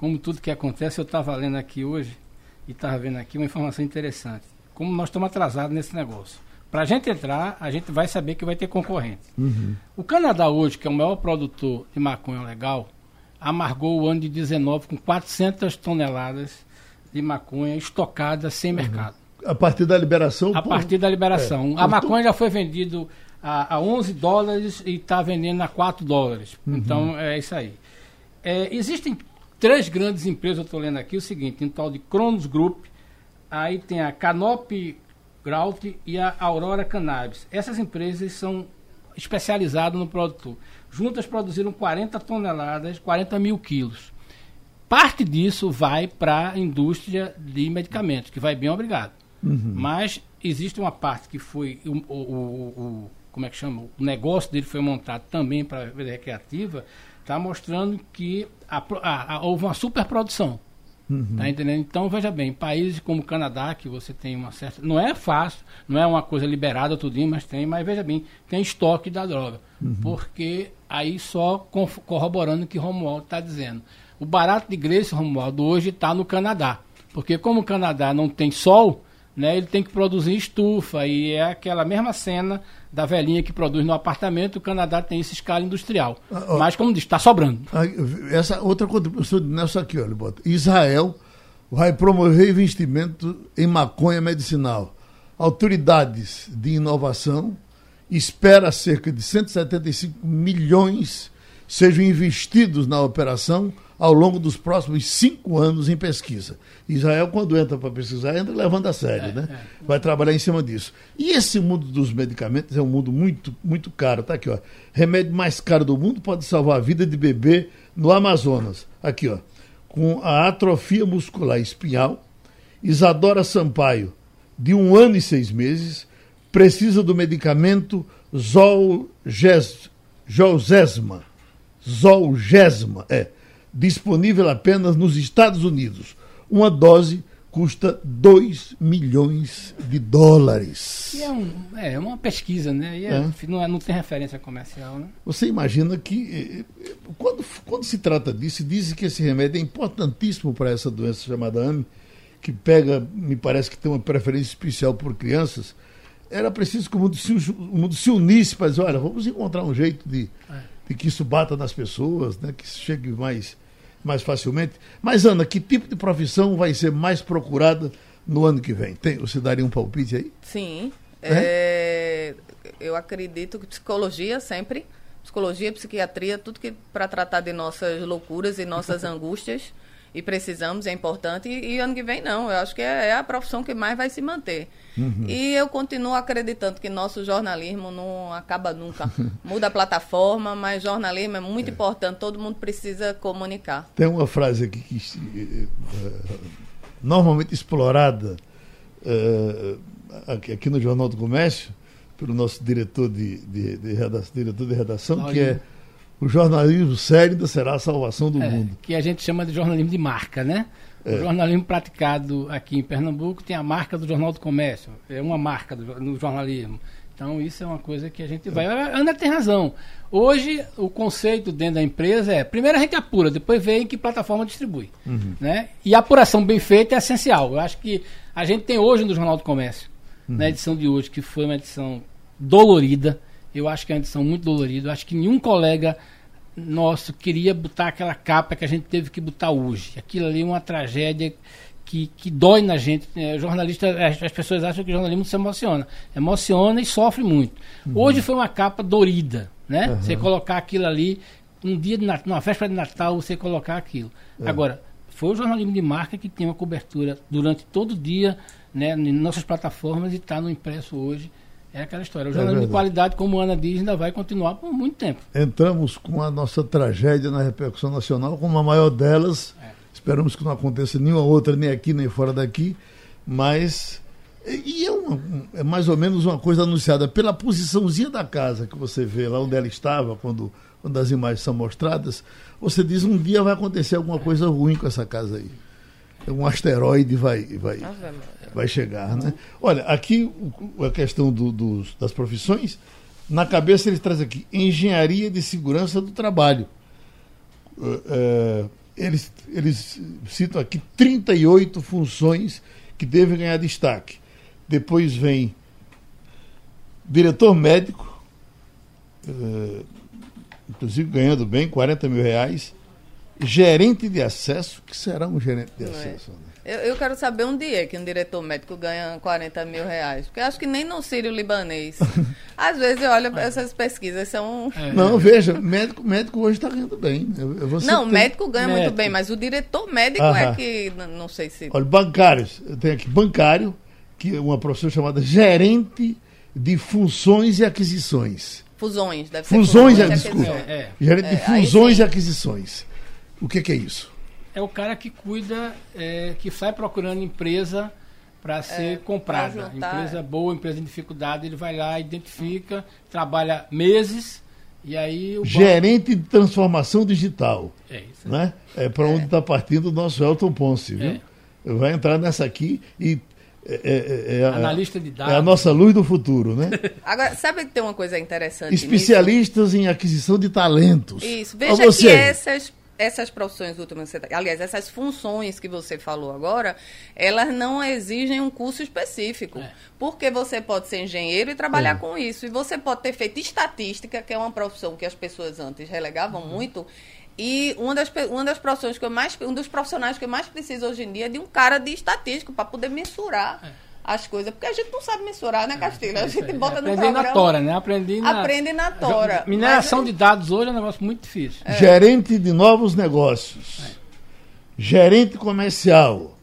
como tudo que acontece, eu estava lendo aqui hoje e estava vendo aqui uma informação interessante. Como nós estamos atrasados nesse negócio. Para a gente entrar, a gente vai saber que vai ter concorrente. Uhum. O Canadá hoje, que é o maior produtor de maconha legal, amargou o ano de 19 com 400 toneladas de maconha estocada sem mercado. A partir da liberação. A partir da liberação. É, a maconha já foi vendido a, a 11 dólares e está vendendo a 4 dólares. Então é isso aí. É, existem três grandes empresas, eu estou lendo aqui o seguinte: tem o tal de Cronos Group, aí tem a Canopy Grout e a Aurora Cannabis. Essas empresas são especializadas no produtor. Juntas produziram 40 toneladas, 40 mil quilos. Parte disso vai para a indústria de medicamentos, que vai bem obrigado. Mas existe uma parte que foi o, o- o- o- como é que chama? O negócio dele foi montado também para a recreativa, está mostrando que a a- a- houve uma superprodução. Tá entendendo? Então, veja bem, países como o Canadá, que você tem uma certa. Não é fácil, não é uma coisa liberada tudinho, mas tem, mas veja bem, tem estoque da droga. Porque aí só corroborando o que Romualdo está dizendo. O barato de Grace, Romualdo, hoje está no Canadá. Porque como o Canadá não tem sol, né, ele tem que produzir estufa. E é aquela mesma cena da velhinha que produz no apartamento, o Canadá tem essa escala industrial. Ah, ó. Mas, como diz, está sobrando. Ah, Essa outra contribuição de Nelson aqui, olha, bota. Israel vai promover investimento em maconha medicinal. Autoridades de inovação espera cerca de 175 milhões sejam investidos na operação ao longo dos próximos cinco anos em pesquisa. Israel, quando entra para pesquisar, entra levando a sério, né? Vai trabalhar em cima disso. E esse mundo dos medicamentos é um mundo muito, muito caro. Tá aqui, ó. Remédio mais caro do mundo pode salvar a vida de bebê no Amazonas. Aqui, ó. Com a atrofia muscular espinhal, Isadora Sampaio, de um ano e seis meses, precisa do medicamento Zolges- Zolgesma. Zolgesma, é. Disponível apenas nos Estados Unidos. Uma dose custa 2 milhões de dólares. É, um, é uma pesquisa, né? E é- É. Não, é- não tem referência comercial, né? Você imagina que, eh, eh, quando, quando se trata disso, dizem que esse remédio é importantíssimo para essa doença chamada AME, que pega, me parece que tem uma preferência especial por crianças. Era preciso que o mundo se, o mundo se unisse para dizer: olha, vamos encontrar um jeito de, de que isso bata nas pessoas, né, que isso chegue mais, mais facilmente. Mas, Ana, que tipo de profissão vai ser mais procurada no ano que vem? Tem, você daria um palpite aí? Sim. É? É, eu acredito que psicologia sempre, psicologia, psiquiatria, tudo que para tratar de nossas loucuras e nossas angústias e precisamos, é importante. E, e ano que vem não, eu acho que é, é a profissão que mais vai se manter. E eu continuo acreditando que nosso jornalismo não acaba nunca. Muda a plataforma, mas jornalismo é muito importante, todo mundo precisa comunicar. Tem uma frase aqui que eh, normalmente explorada eh, aqui, aqui no Jornal do Comércio pelo nosso diretor de, de, de redação, diretor de redação, que é o jornalismo sério será a salvação do É, mundo. que a gente chama de jornalismo de marca, né? É. O jornalismo praticado aqui em Pernambuco tem a marca do Jornal do Comércio, é uma marca do, no jornalismo. Então isso é uma coisa que a gente vai. A Ana tem razão. Hoje o conceito dentro da empresa é primeiro a gente apura, depois vê em que plataforma distribui. Né? E a apuração bem feita é essencial. Eu acho que a gente tem hoje no Jornal do Comércio, na edição de hoje, que foi uma edição dolorida. Eu acho que é uma edição muito dolorida. Eu acho que nenhum colega nosso queria botar aquela capa que a gente teve que botar hoje. Aquilo ali é uma tragédia que, que dói na gente. É, jornalista, as, as pessoas acham que o jornalismo se emociona. Emociona e sofre muito. Hoje foi uma capa dorida, né? Você colocar aquilo ali, um dia de Natal, numa véspera de Natal, você colocar aquilo. Agora, foi o jornalismo de marca que tem uma cobertura durante todo o dia, né, em nossas plataformas e está no impresso hoje. É aquela história. O jornalismo de verdade. qualidade, como a Ana diz, ainda vai continuar por muito tempo. Entramos com a nossa tragédia na repercussão nacional, como a maior delas. É. Esperamos que não aconteça nenhuma outra, nem aqui, nem fora daqui. Mas. E é, uma- um- é mais ou menos uma coisa anunciada pela posiçãozinha da casa que você vê lá onde ela estava, quando, quando as imagens são mostradas. Você diz: um dia vai acontecer alguma coisa ruim com essa casa aí. Um asteroide vai, vai, Maria. Vai chegar, né? Olha, aqui a questão do- dos- das profissões, na cabeça ele traz aqui engenharia de segurança do trabalho. Eh, eles, eles citam aqui 38 funções que devem ganhar destaque. Depois vem diretor médico, eh, inclusive ganhando bem, 40 mil reais. Gerente de acesso, que será um gerente de é. acesso? né? Eu, eu quero saber um dia que um diretor médico ganha 40 mil reais. Porque eu acho que nem no Sírio Libanês. Às vezes eu olho para essas pesquisas, são. É, Não, veja, médico, médico hoje está ganhando bem. Vou Não, citar- médico ganha muito Médico. bem, mas o diretor médico Aham. é que. Não sei se. Olha, bancários. Eu tenho aqui bancário, que é uma profissão chamada gerente de funções e aquisições. Fusões, deve ser Fusões, e é, desculpa. aquisições. É, é. Gerente de É, fusões e aquisições. O que, que é isso? É o cara que cuida, é, que sai procurando empresa para ser comprada. pra juntar, empresa é. boa, empresa em dificuldade, ele vai lá, identifica, trabalha meses e aí o banco- Gerente de transformação digital. É isso. Né? É para onde está partindo o nosso Elton Ponce, viu? Vai entrar nessa aqui e. É, é- é a, Analista de dados. é a nossa luz do futuro, né? Agora, sabe que tem uma coisa interessante nisso? Especialistas em aquisição de talentos. Isso. Veja você que essas, essas profissões últimas, tá- aliás, essas funções que você falou agora, elas não exigem um curso específico. É. Porque você pode ser engenheiro e trabalhar É. com isso. E você pode ter feito estatística, que é uma profissão que as pessoas antes relegavam muito. E uma das, uma das profissões que eu mais, um dos profissionais que eu mais preciso hoje em dia é de um cara de estatístico para poder mensurar as coisas. Porque a gente não sabe mensurar, né, Castilho? A É gente bota no Aprendi programa. na tora, né? Aprendi na... Aprende na tora. Mineração Mas- de dados hoje é um negócio muito difícil. Gerente de novos negócios. Gerente comercial.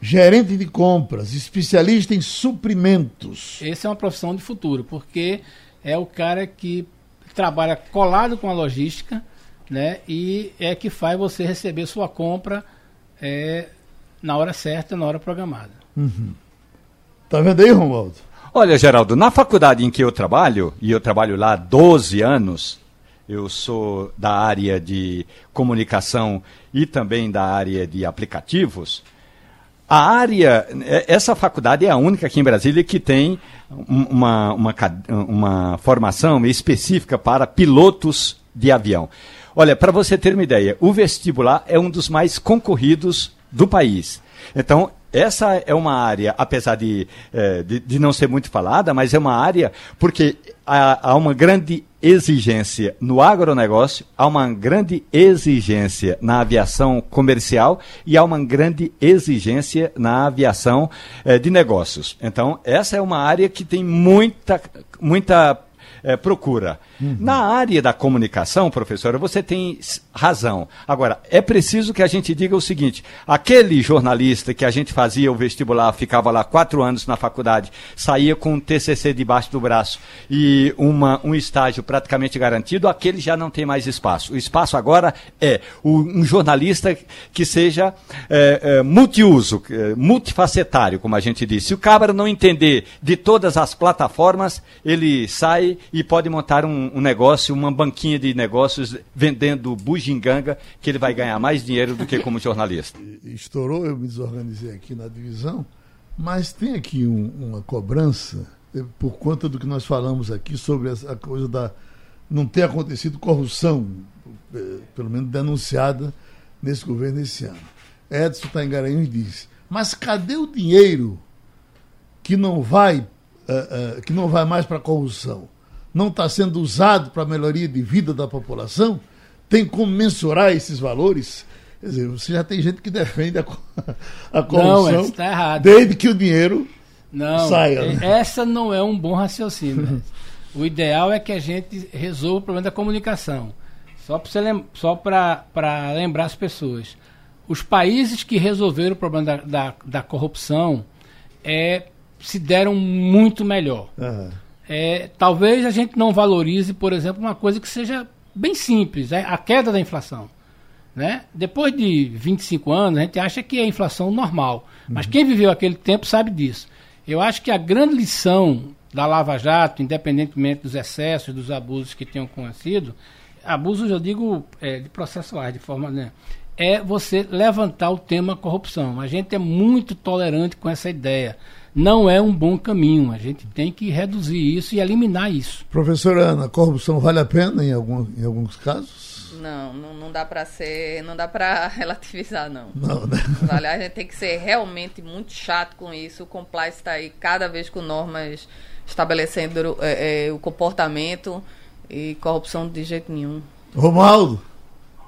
Gerente de compras. Especialista em suprimentos. Essa é uma profissão de futuro, porque é o cara que trabalha colado com a logística, né? E é que faz você receber sua compra é, na hora certa, na hora programada. Tá vendo aí, Romualdo? Olha, Geraldo, na faculdade em que eu trabalho, e eu trabalho lá há 12 anos, eu sou da área de comunicação e também da área de aplicativos. A área, é- essa faculdade é a única aqui em Brasília que tem um- uma, uma, uma formação específica para pilotos de avião. Olha, para você ter uma ideia, o vestibular é um dos mais concorridos do país. Então, essa é uma área, apesar de, eh, de, de não ser muito falada, mas é uma área porque há, há uma grande exigência no agronegócio, há uma grande exigência na aviação comercial e há uma grande exigência na aviação eh, de negócios. Então, essa é uma área que tem muita, muita eh, procura. Na área da comunicação, professora, você tem razão. Agora, é preciso que a gente diga o seguinte: aquele jornalista que a gente fazia o vestibular, ficava lá quatro anos na faculdade, saía com um TCC debaixo do braço e uma, um estágio praticamente garantido, aquele já não tem mais espaço. O espaço agora é um jornalista que seja eh, eh, multiuso, eh, multifacetário, como a gente disse. Se o cabra não entender de todas as plataformas, ele sai e pode montar um, um negócio, uma banquinha de negócios vendendo bugiganga, que ele vai ganhar mais dinheiro do que como jornalista. Estourou, eu me desorganizei aqui na divisão, mas tem aqui um- uma cobrança eh, por conta do que nós falamos aqui sobre a coisa da não ter acontecido corrupção, eh, pelo menos denunciada nesse governo esse ano. Edson está em Garanhuns e diz: mas cadê o dinheiro que não vai, eh, eh, que não vai mais para a corrupção? Não está sendo usado para a melhoria de vida da população? Tem como mensurar esses valores? Quer dizer, você já tem gente que defende a, a corrupção Edson, tá errado. desde que o dinheiro. Não, Saia, é- né? essa não é um bom raciocínio. né? o ideal é que a gente resolva o problema da comunicação. Só para lembrar as pessoas. Os países que resolveram o problema da, da, da corrupção é, se deram muito melhor. Ah, É, talvez a gente não valorize, por exemplo, uma coisa que seja bem simples, é a queda da inflação. Né? Depois de 25 anos, a gente acha que é inflação normal. Mas quem viveu aquele tempo sabe disso. Eu acho que a grande lição da Lava Jato, independentemente dos excessos, dos abusos que tenham acontecido, abusos eu digo é, de processuais, de forma. Né, é você levantar o tema corrupção. A gente é muito tolerante com essa ideia. Não é um bom caminho. A gente tem que reduzir isso e eliminar isso. Professora Ana, a corrupção vale a pena em, algum, em alguns casos? Não, não, não dá para ser, não dá para relativizar não. Não, né? Aliás, a gente tem que ser realmente muito chato com isso. O compliance está aí cada vez com normas estabelecendo é, é, o comportamento e corrupção de jeito nenhum. Romualdo.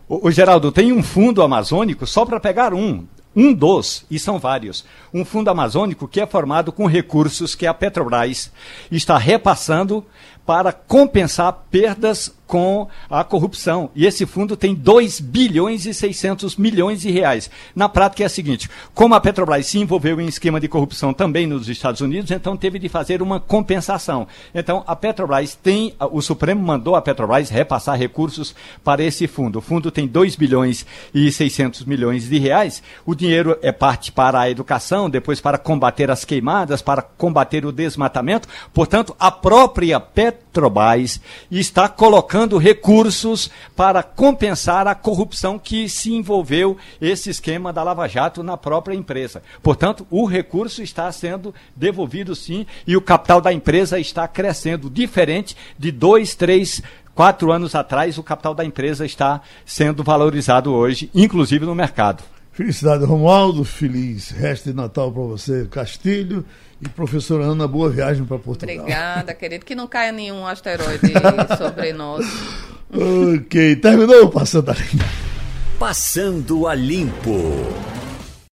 O, o Geraldo, tem um fundo amazônico só para pegar um. Um dos, e são vários, um fundo amazônico que é formado com recursos que a Petrobras está repassando para compensar perdas com a corrupção. E esse fundo tem 2 bilhões e 600 milhões de reais. Na prática é a seguinte, como a Petrobras se envolveu em esquema de corrupção também nos Estados Unidos, então teve de fazer uma compensação. Então a Petrobras tem, o Supremo mandou a Petrobras repassar recursos para esse fundo. O fundo tem 2 bilhões e 600 milhões de reais. O dinheiro é parte para a educação, depois para combater as queimadas, para combater o desmatamento. Portanto, a própria Petrobras está colocando recursos para compensar a corrupção que se envolveu esse esquema da Lava Jato na própria empresa. Portanto, o recurso está sendo devolvido sim e o capital da empresa está crescendo, diferente de dois, três, quatro anos atrás, o capital da empresa está sendo valorizado hoje, inclusive no mercado. Felicidade, Romualdo. Feliz resto de Natal para você, Castilho. E professora Ana, boa viagem para Portugal. Obrigada, querido. Que não caia nenhum asteroide sobre nós. ok, terminou Passando a Limpo. Passando a Limpo.